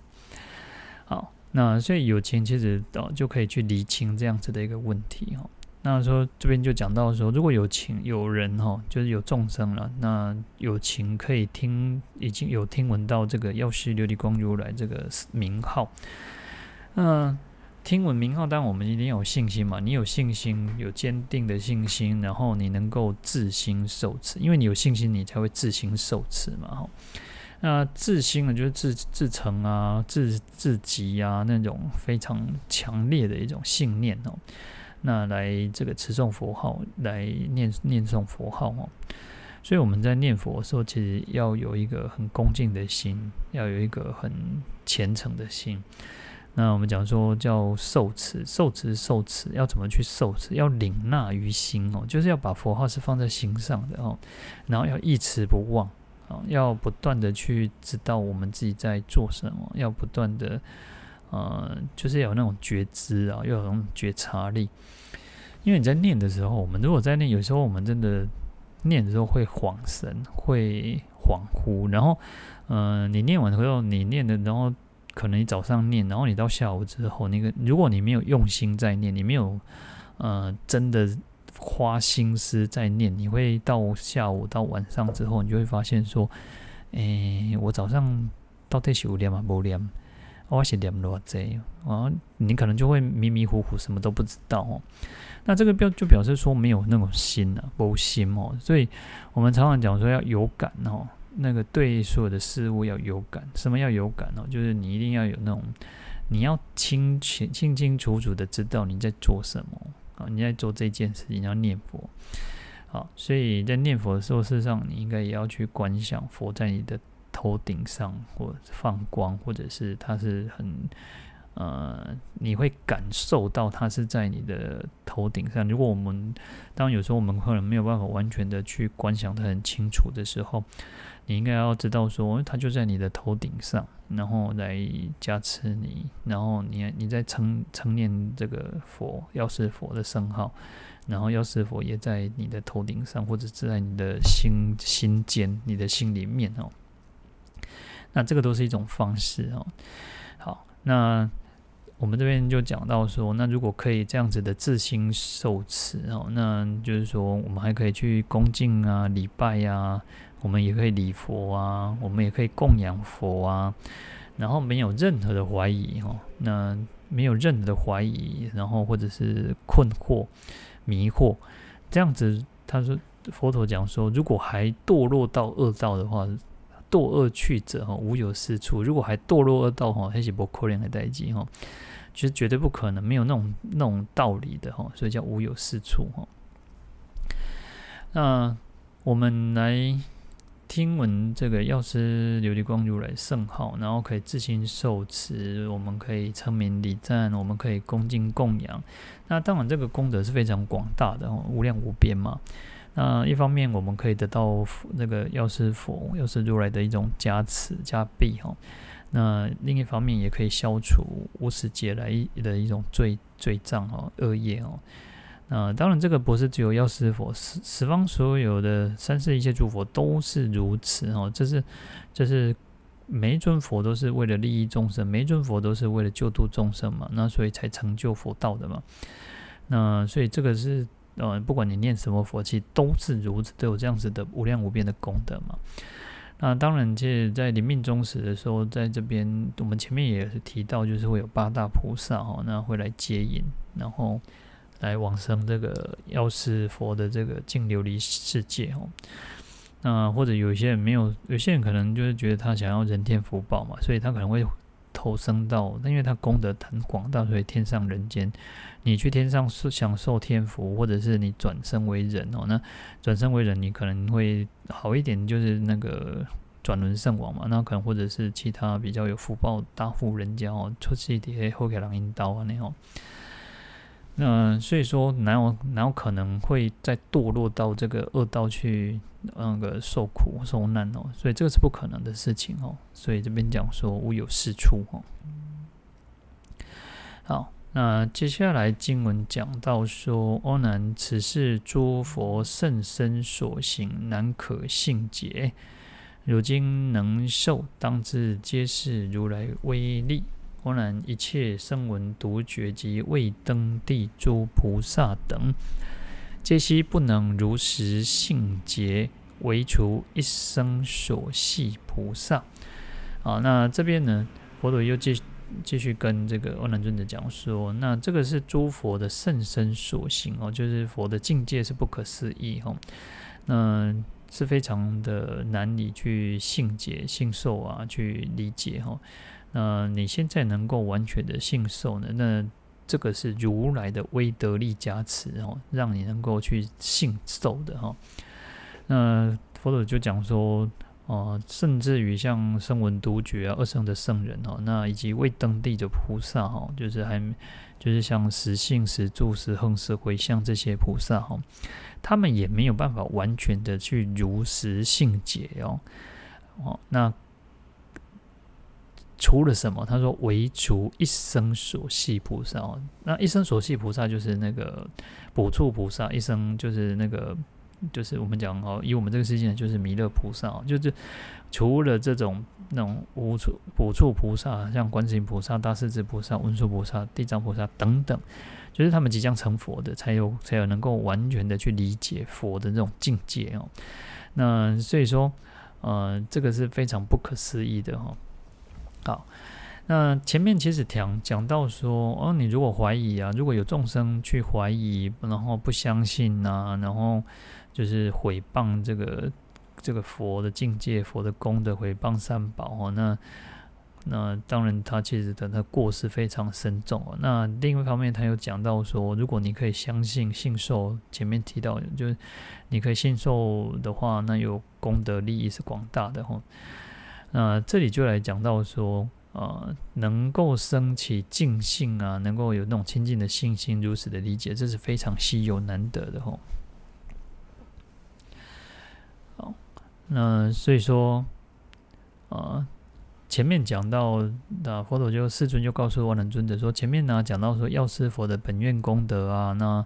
好，那所以有情其实到、就可以去厘清这样子的一个问题哈。那说这边就讲到说，如果有情有人哈，就是有众生了，那有情可以听，已经有听闻到这个药师琉璃光如来这个名号。嗯，听闻名号，当然我们一定要有信心嘛。你有信心，有坚定的信心，然后你能够自心受持，因为你有信心，你才会自心受持嘛。哈，那自心呢，就是自自成啊，自自己啊，那种非常强烈的一种信念哦。那来这个持诵佛号，来念念诵佛号哦。所以我们在念佛的时候，其实要有一个很恭敬的心，要有一个很虔诚的心。那我们讲说叫受持，受持受持，要怎么去受持？要领纳于心哦，就是要把佛号是放在心上的哦，然后要一持不忘啊，要不断的去知道我们自己在做什么，要不断的。呃，就是要有那种觉知啊，要有那种觉察力。因为你在念的时候，我们如果在念，有时候我们真的念的时候会恍神，会恍惚。然后，嗯、呃，你念完之后，你念的，然后可能你早上念，然后你到下午之后，那个如果你没有用心在念，你没有呃真的花心思在念，你会到下午到晚上之后，你就会发现说，诶，我早上到底是有念吗？没念？我写念多少？啊，你可能就会迷迷糊糊，什么都不知道哦。那这个表就表示说没有那种心啊，无心哦。所以我们常常讲说要有感哦，那个对所有的事物要有感。什么要有感哦？就是你一定要有那种，你要清清清清楚楚的知道你在做什么啊，你在做这件事情，你要念佛。好，所以在念佛的时候，事实上你应该也要去观想佛在你的。头顶上或放光，或者是它是很呃，你会感受到它是在你的头顶上。如果我们当有时候我们可能没有办法完全的去观想的很清楚的时候，你应该要知道说，它就在你的头顶上，然后来加持你，然后你你在称称念这个佛药师佛的圣号，然后药师佛也在你的头顶上，或者是在你的心心间、你的心里面哦。那这个都是一种方式哦。好，那我们这边就讲到说，那如果可以这样子的自心受持哦，那就是说我们还可以去恭敬啊、礼拜呀，我们也可以礼佛啊，我们也可以供养佛啊，然后没有任何的怀疑哦，那没有任何的怀疑，然后或者是困惑、迷惑，这样子，他说佛陀讲说，如果还堕落到恶道的话。堕恶去者哈，无有是处。如果还堕落恶道哈，还是不可能的代际哈，其实绝对不可能，没有那种那种道理的哈，所以叫无有是处哈。那我们来听闻这个药师琉璃光如来圣号，然后可以自行受持，我们可以称名礼赞，我们可以恭敬供养。那当然，这个功德是非常广大的，无量无边嘛。那一方面，我们可以得到那个药师佛、药师如来的一种加持加庇哈。那另一方面，也可以消除无始劫来的一种罪罪障哦、恶业哦。那当然，这个不是只有药师佛，十十方所有的三世一切诸佛都是如此哦。这是这是每一尊佛都是为了利益众生，每一尊佛都是为了救度众生嘛。那所以才成就佛道的嘛。那所以这个是。呃，不管你念什么佛，其实都是如此，都有这样子的无量无边的功德嘛。那当然，其实在临命终时的时候，在这边我们前面也是提到，就是会有八大菩萨哦，那会来接引，然后来往生这个药师佛的这个净琉璃世界哦。那或者有些人没有，有些人可能就是觉得他想要人天福报嘛，所以他可能会。投生到，因为他功德很广大，所以天上人间，你去天上享受天福，或者是你转生为人哦，那转生为人，你可能会好一点，就是那个转轮圣王嘛，那可能或者是其他比较有福报大富人家哦，出去底下后给狼阴刀啊那样。那所以说，哪有哪有可能会再堕落到这个恶道去，那个受苦受难哦？所以这个是不可能的事情哦。所以这边讲说无有是处哦。好，那接下来经文讲到说：“阿难，此是诸佛甚深所行，难可信解。如今能受，当知皆是如来威力。”阿难，一切声闻独觉及未登地诸菩萨等，皆悉不能如实信解，唯除一生所系菩萨。好，那这边呢，佛陀又继继续跟这个阿难尊者讲说，那这个是诸佛的甚深所行哦，就是佛的境界是不可思议哦，那是非常的难以去信解、信受啊，去理解哈。那你现在能够完全的信受呢？那这个是如来的威德力加持哦，让你能够去信受的哈。那佛陀就讲说，哦，甚至于像声闻独觉啊、二圣的圣人哦，那以及未登地的菩萨哈，就是还就是像实性、实住、实行、实回向这些菩萨哈，他们也没有办法完全的去如实信解哦。哦，那。除了什么？他说唯除一生所系菩萨哦。那一生所系菩萨就是那个补处菩萨，一生就是那个就是我们讲哦，以我们这个世界就是弥勒菩萨，就是除了这种那种无处补处菩萨，像观世音菩萨、大势至菩萨、文殊菩萨、地藏菩萨等等，就是他们即将成佛的，才有才有能够完全的去理解佛的这种境界哦。那所以说。呃，这个是非常不可思议的哈。好，那前面其实讲讲到说，哦，你如果怀疑啊，如果有众生去怀疑，然后不相信呐、啊，然后就是毁谤这个这个佛的境界、佛的功德，毁谤三宝哦，那。那当然，他其实的他过失非常深重哦。那另外一方面，他又讲到说，如果你可以相信信受，前面提到就是你可以信受的话，那有功德利益是广大的哈。那这里就来讲到说，呃，能够升起净性啊，能够有那种亲近的信心，如此的理解，这是非常稀有难得的哈。好，那所以说，啊、呃。前面讲到，那佛陀就世尊就告诉阿难尊者说，前面呢讲到说药师佛的本愿功德啊，那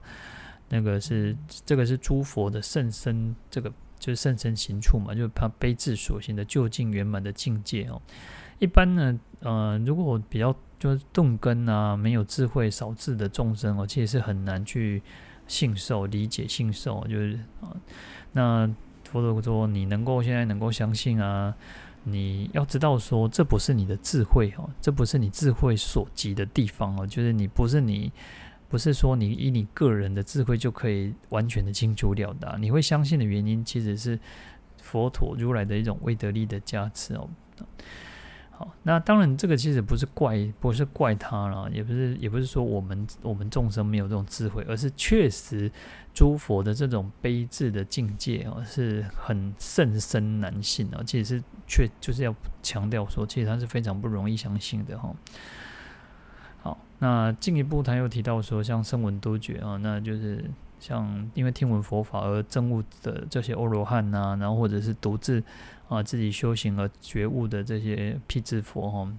那个是这个是诸佛的甚深，这个就是圣神行处嘛，就是他悲智所行的究竟圆满的境界哦。一般呢，呃，如果比较就是钝根啊，没有智慧、少智的众生哦，其实是很难去信受、理解、信受，就是啊，那佛陀说，你能够现在能够相信啊。你要知道，说这不是你的智慧哦，这不是你智慧所及的地方哦，就是你不是你，不是说你以你个人的智慧就可以完全的清楚了达。你会相信的原因，其实是佛陀如来的一种威德力的加持哦。好，那当然，这个其实不是怪，不是怪他了，也不是，也不是说我们我们众生没有这种智慧，而是确实诸佛的这种悲智的境界哦，是很甚深难信啊。其实是确就是要强调说，其实他是非常不容易相信的哈。好，那进一步他又提到说，像声闻多觉啊，那就是像因为听闻佛法而证悟的这些阿罗汉呐，然后或者是独自。啊，自己修行而觉悟的这些辟支佛哈，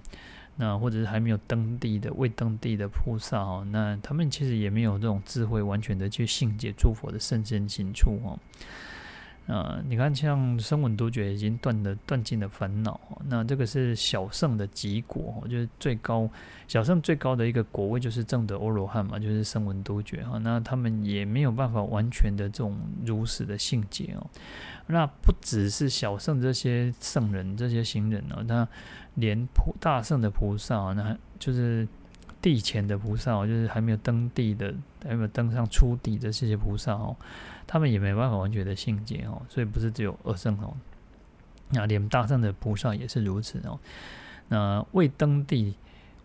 那或者是还没有登地的未登地的菩萨哈，那他们其实也没有这种智慧，完全的去信解诸佛的甚深行处哈。啊，你看像声闻独觉已经断了断尽了烦恼，那这个是小圣的极果，就是最高小圣最高的一个果位就是正的阿罗汉嘛，就是声闻独觉哈。那他们也没有办法完全的这种如实的信解哦。那不只是小圣这些圣人、这些行人哦，那连菩大圣的菩萨，那就是地前的菩萨，就是还没有登地的、还没有登上初地的这些菩萨哦，他们也没办法完全的信解哦。所以不是只有二圣哦，那连大圣的菩萨也是如此哦。那未登地、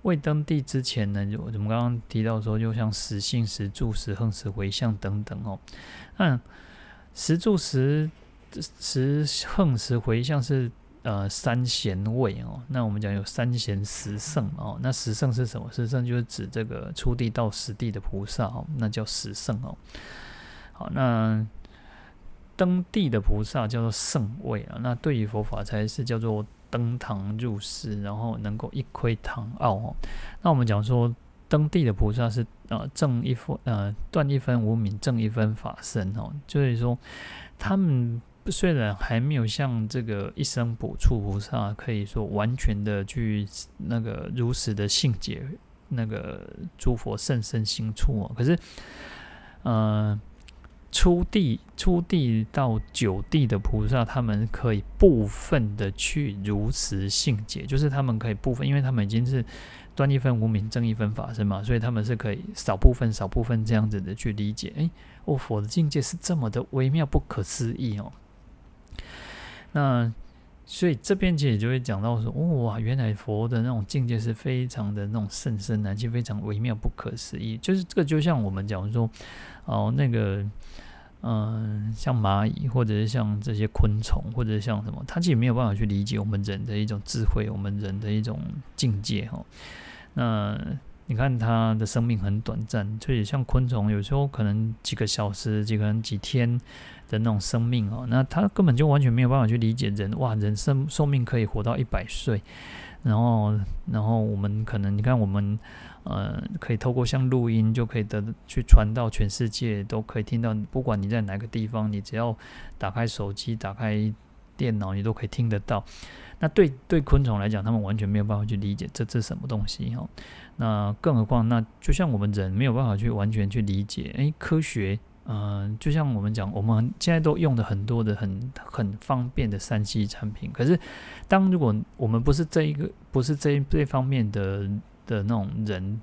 未登地之前呢，就我们刚刚提到说，就像实信、实住、实行、实回向等等哦。嗯，实住实。十横十回向是呃三贤位哦，那我们讲有三贤十圣哦，那十圣是什么？十圣就是指这个初地到十地的菩萨哦，那叫十圣哦。好，那登地的菩萨叫做圣位啊，那对于佛法才是叫做登堂入室，然后能够一窥堂奥哦。那我们讲说登地的菩萨是呃正一分呃断一分无明，正一分法身哦，就是说他们。虽然还没有像这个一生补处菩萨可以说完全的去那个如实的信解那个诸佛甚深行处哦，可是，呃，初地初地到九地的菩萨，他们可以部分的去如实信解，就是他们可以部分，因为他们已经是断一分无明，证一分法身嘛，所以他们是可以少部分少部分这样子的去理解。诶，哦，佛的境界是这么的微妙不可思议哦。那所以这边其实就会讲到说，哇，原来佛的那种境界是非常的那种甚深难解，非常微妙不可思议。就是这个，就像我们讲说，哦，那个，嗯，像蚂蚁，或者是像这些昆虫，或者是像什么，它其实没有办法去理解我们人的一种智慧，我们人的一种境界哈。那你看它的生命很短暂，所以像昆虫，有时候可能几个小时、几个人几天的那种生命哦，那它根本就完全没有办法去理解人哇，人生寿命可以活到一百岁，然后，然后我们可能你看我们呃，可以透过像录音就可以得去传到全世界，都可以听到，不管你在哪个地方，你只要打开手机、打开电脑，你都可以听得到。那对对昆虫来讲，他们完全没有办法去理解这这是什么东西哈。那更何况，那就像我们人没有办法去完全去理解，诶，科学，嗯、就像我们讲，我们现在都用的很多的很很方便的三 C 产品，可是当如果我们不是这一个不是这这方面的的那种人，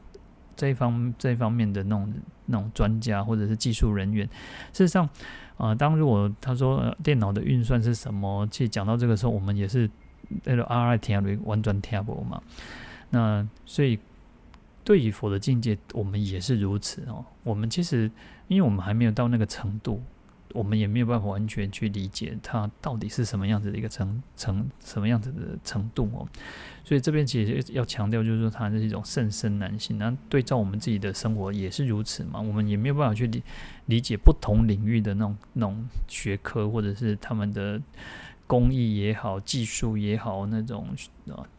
这一方这一方面的那种那种专家或者是技术人员，事实上，啊、呃，当如果他说、呃、电脑的运算是什么，其实讲到这个时候，我们也是。那个 R I T 完全听不嘛？那所以对于佛的境界，我们也是如此哦。我们其实因为我们还没有到那个程度，我们也没有办法完全去理解它到底是什么样子的一个程程什么样子的程度哦。所以这边其实要强调，就是说它是一种甚深难性。那对照我们自己的生活也是如此嘛。我们也没有办法去理理解不同领域的那种那种学科，或者是他们的。工艺也好，技术也好，那种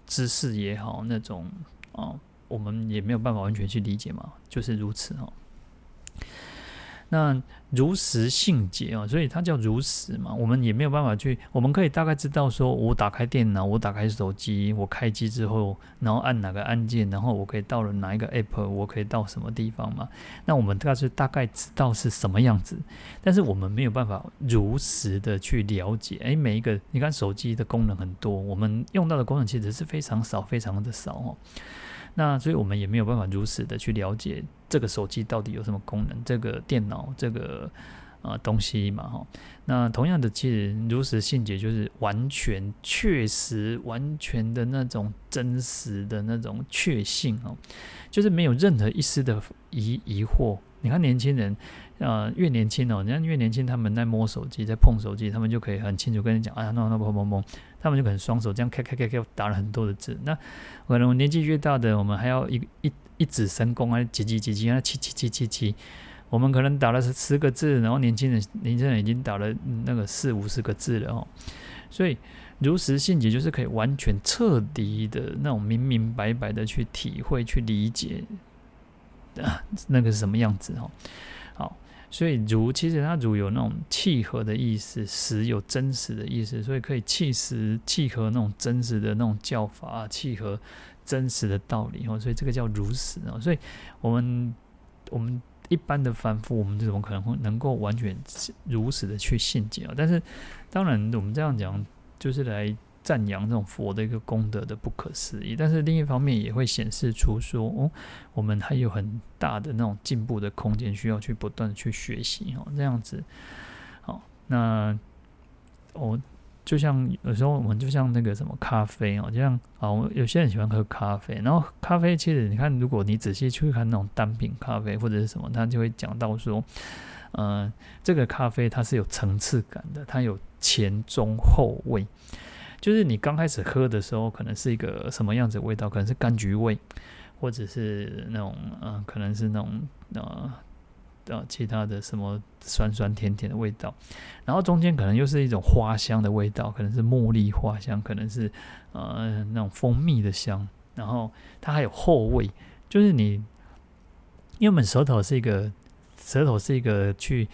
知识也好，那种啊，我们也没有办法完全去理解嘛，就是如此哈。那如实性解啊，所以它叫如实嘛。我们也没有办法去，我们可以大概知道说，我打开电脑，我打开手机，我开机之后，然后按哪个按键，然后我可以到了哪一个 app，我可以到什么地方嘛。那我们大概是大概知道是什么样子，但是我们没有办法如实的去了解。诶，每一个你看手机的功能很多，我们用到的功能其实是非常少，非常的少哦。那所以我们也没有办法如实的去了解这个手机到底有什么功能，这个电脑这个啊、呃、东西嘛哈。那同样的，其实如实信解就是完全确实、完全的那种真实的那种确信哦，就是没有任何一丝的疑疑惑。你看年轻人。呃，越年轻哦，人家越年轻，他们在摸手机，在碰手机，他们就可以很清楚跟你讲，啊，那那砰砰砰，他们就可能双手这样开开开开打了很多的字。那可能年纪越大的，我们还要一一一指神功啊，叽叽叽叽啊，七七七七七，我们可能打了是十个字，然后年轻人年轻人已经打了那个四五十个字了哦。所以如实性解就是可以完全彻底的那种明明白白的去体会、去理解啊，那个是什么样子哦。所以如其实它如有那种契合的意思，实有真实的意思，所以可以契实契合那种真实的那种教法，契合真实的道理哦。所以这个叫如实哦。所以我们我们一般的凡夫，我们怎么可能会能够完全如实的去信解啊？但是当然，我们这样讲就是来。赞扬这种佛的一个功德的不可思议，但是另一方面也会显示出说，哦，我们还有很大的那种进步的空间，需要去不断去学习哦，这样子，好，那我就像有时候我们就像那个什么咖啡哦，就像啊，我有些人喜欢喝咖啡，然后咖啡其实你看，如果你仔细去看那种单品咖啡或者是什么，他就会讲到说，嗯，这个咖啡它是有层次感的，它有前中后味。就是你刚开始喝的时候，可能是一个什么样子味道？可能是柑橘味，或者是那种呃，可能是那种呃呃其他的什么酸酸甜甜的味道。然后中间可能又是一种花香的味道，可能是茉莉花香，可能是呃那种蜂蜜的香。然后它还有后味，就是你因为我们舌头是一个舌头是一个去。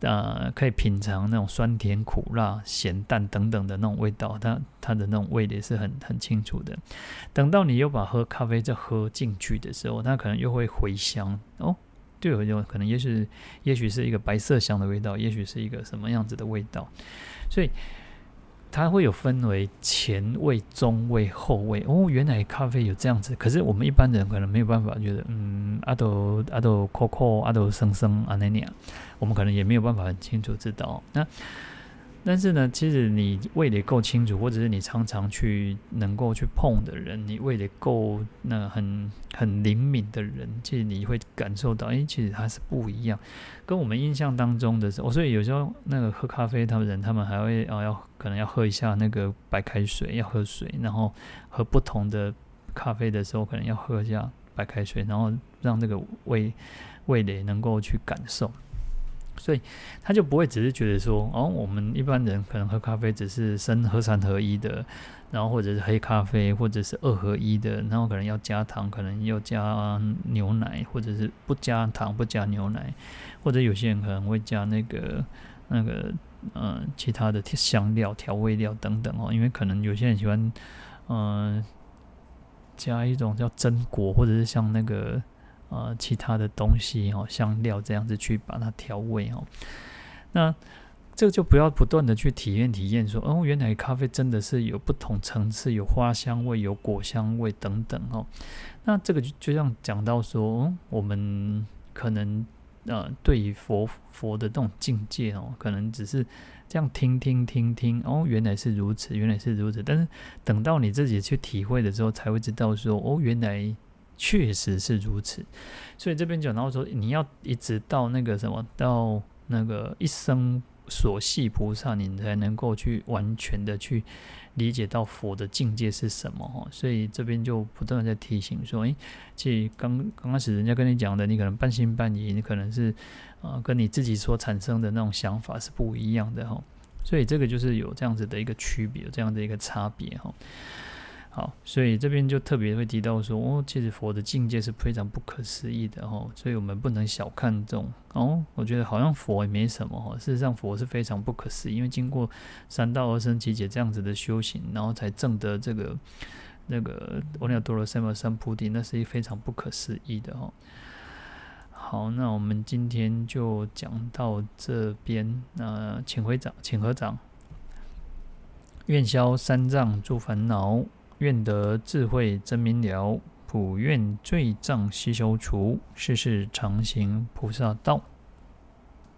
呃，可以品尝那种酸甜苦辣咸淡等等的那种味道，它它的那种味蕾是很很清楚的。等到你又把喝咖啡再喝进去的时候，它可能又会回香哦，就有一种可能，也许也许是一个白色香的味道，也许是一个什么样子的味道，所以。它会有分为前味、中味、后味哦。原来咖啡有这样子，可是我们一般人可能没有办法觉得，嗯，阿斗阿斗可可阿斗生生阿那尼亚，我们可能也没有办法很清楚知道那。但是呢，其实你味蕾够清楚，或者是你常常去能够去碰的人，你味蕾够那很很灵敏的人，其实你会感受到，哎，其实它是不一样，跟我们印象当中的时候。所以有时候那个喝咖啡，他们人他们还会啊，要可能要喝一下那个白开水，要喝水，然后喝不同的咖啡的时候，可能要喝一下白开水，然后让那个味味蕾能够去感受。所以他就不会只是觉得说，哦，我们一般人可能喝咖啡只是生喝三合一的，然后或者是黑咖啡，或者是二合一的，然后可能要加糖，可能要加牛奶，或者是不加糖不加牛奶，或者有些人可能会加那个那个呃其他的香料、调味料等等哦，因为可能有些人喜欢嗯、加一种叫榛果，或者是像那个。呃，其他的东西哦，香料这样子去把它调味哦。那这个就不要不断的去体验体验，说哦，原来咖啡真的是有不同层次，有花香味，有果香味等等哦。那这个就就像讲到说，嗯，我们可能呃，对于佛佛的这种境界哦，可能只是这样听听听听，哦，原来是如此，原来是如此。但是等到你自己去体会的时候，才会知道说，哦，原来。确实是如此，所以这边讲到说，你要一直到那个什么，到那个一生所系菩萨，你才能够去完全的去理解到佛的境界是什么哈。所以这边就不断在提醒说，诶，其实刚刚开始人家跟你讲的，你可能半信半疑，你可能是啊，跟你自己所产生的那种想法是不一样的哈。所以这个就是有这样子的一个区别，有这样的一个差别哈。好，所以这边就特别会提到说，哦，其实佛的境界是非常不可思议的哦，所以我们不能小看这种哦。我觉得好像佛也没什么哦，事实上佛是非常不可思议，因为经过三到二生七劫这样子的修行，然后才证得这个那个阿耨多罗三藐三菩提，那是一非常不可思议的哦。好，那我们今天就讲到这边，那请回掌，请合掌，愿消三障诸烦恼。愿得智慧真明了，普愿罪障悉消除，世世常行菩萨道。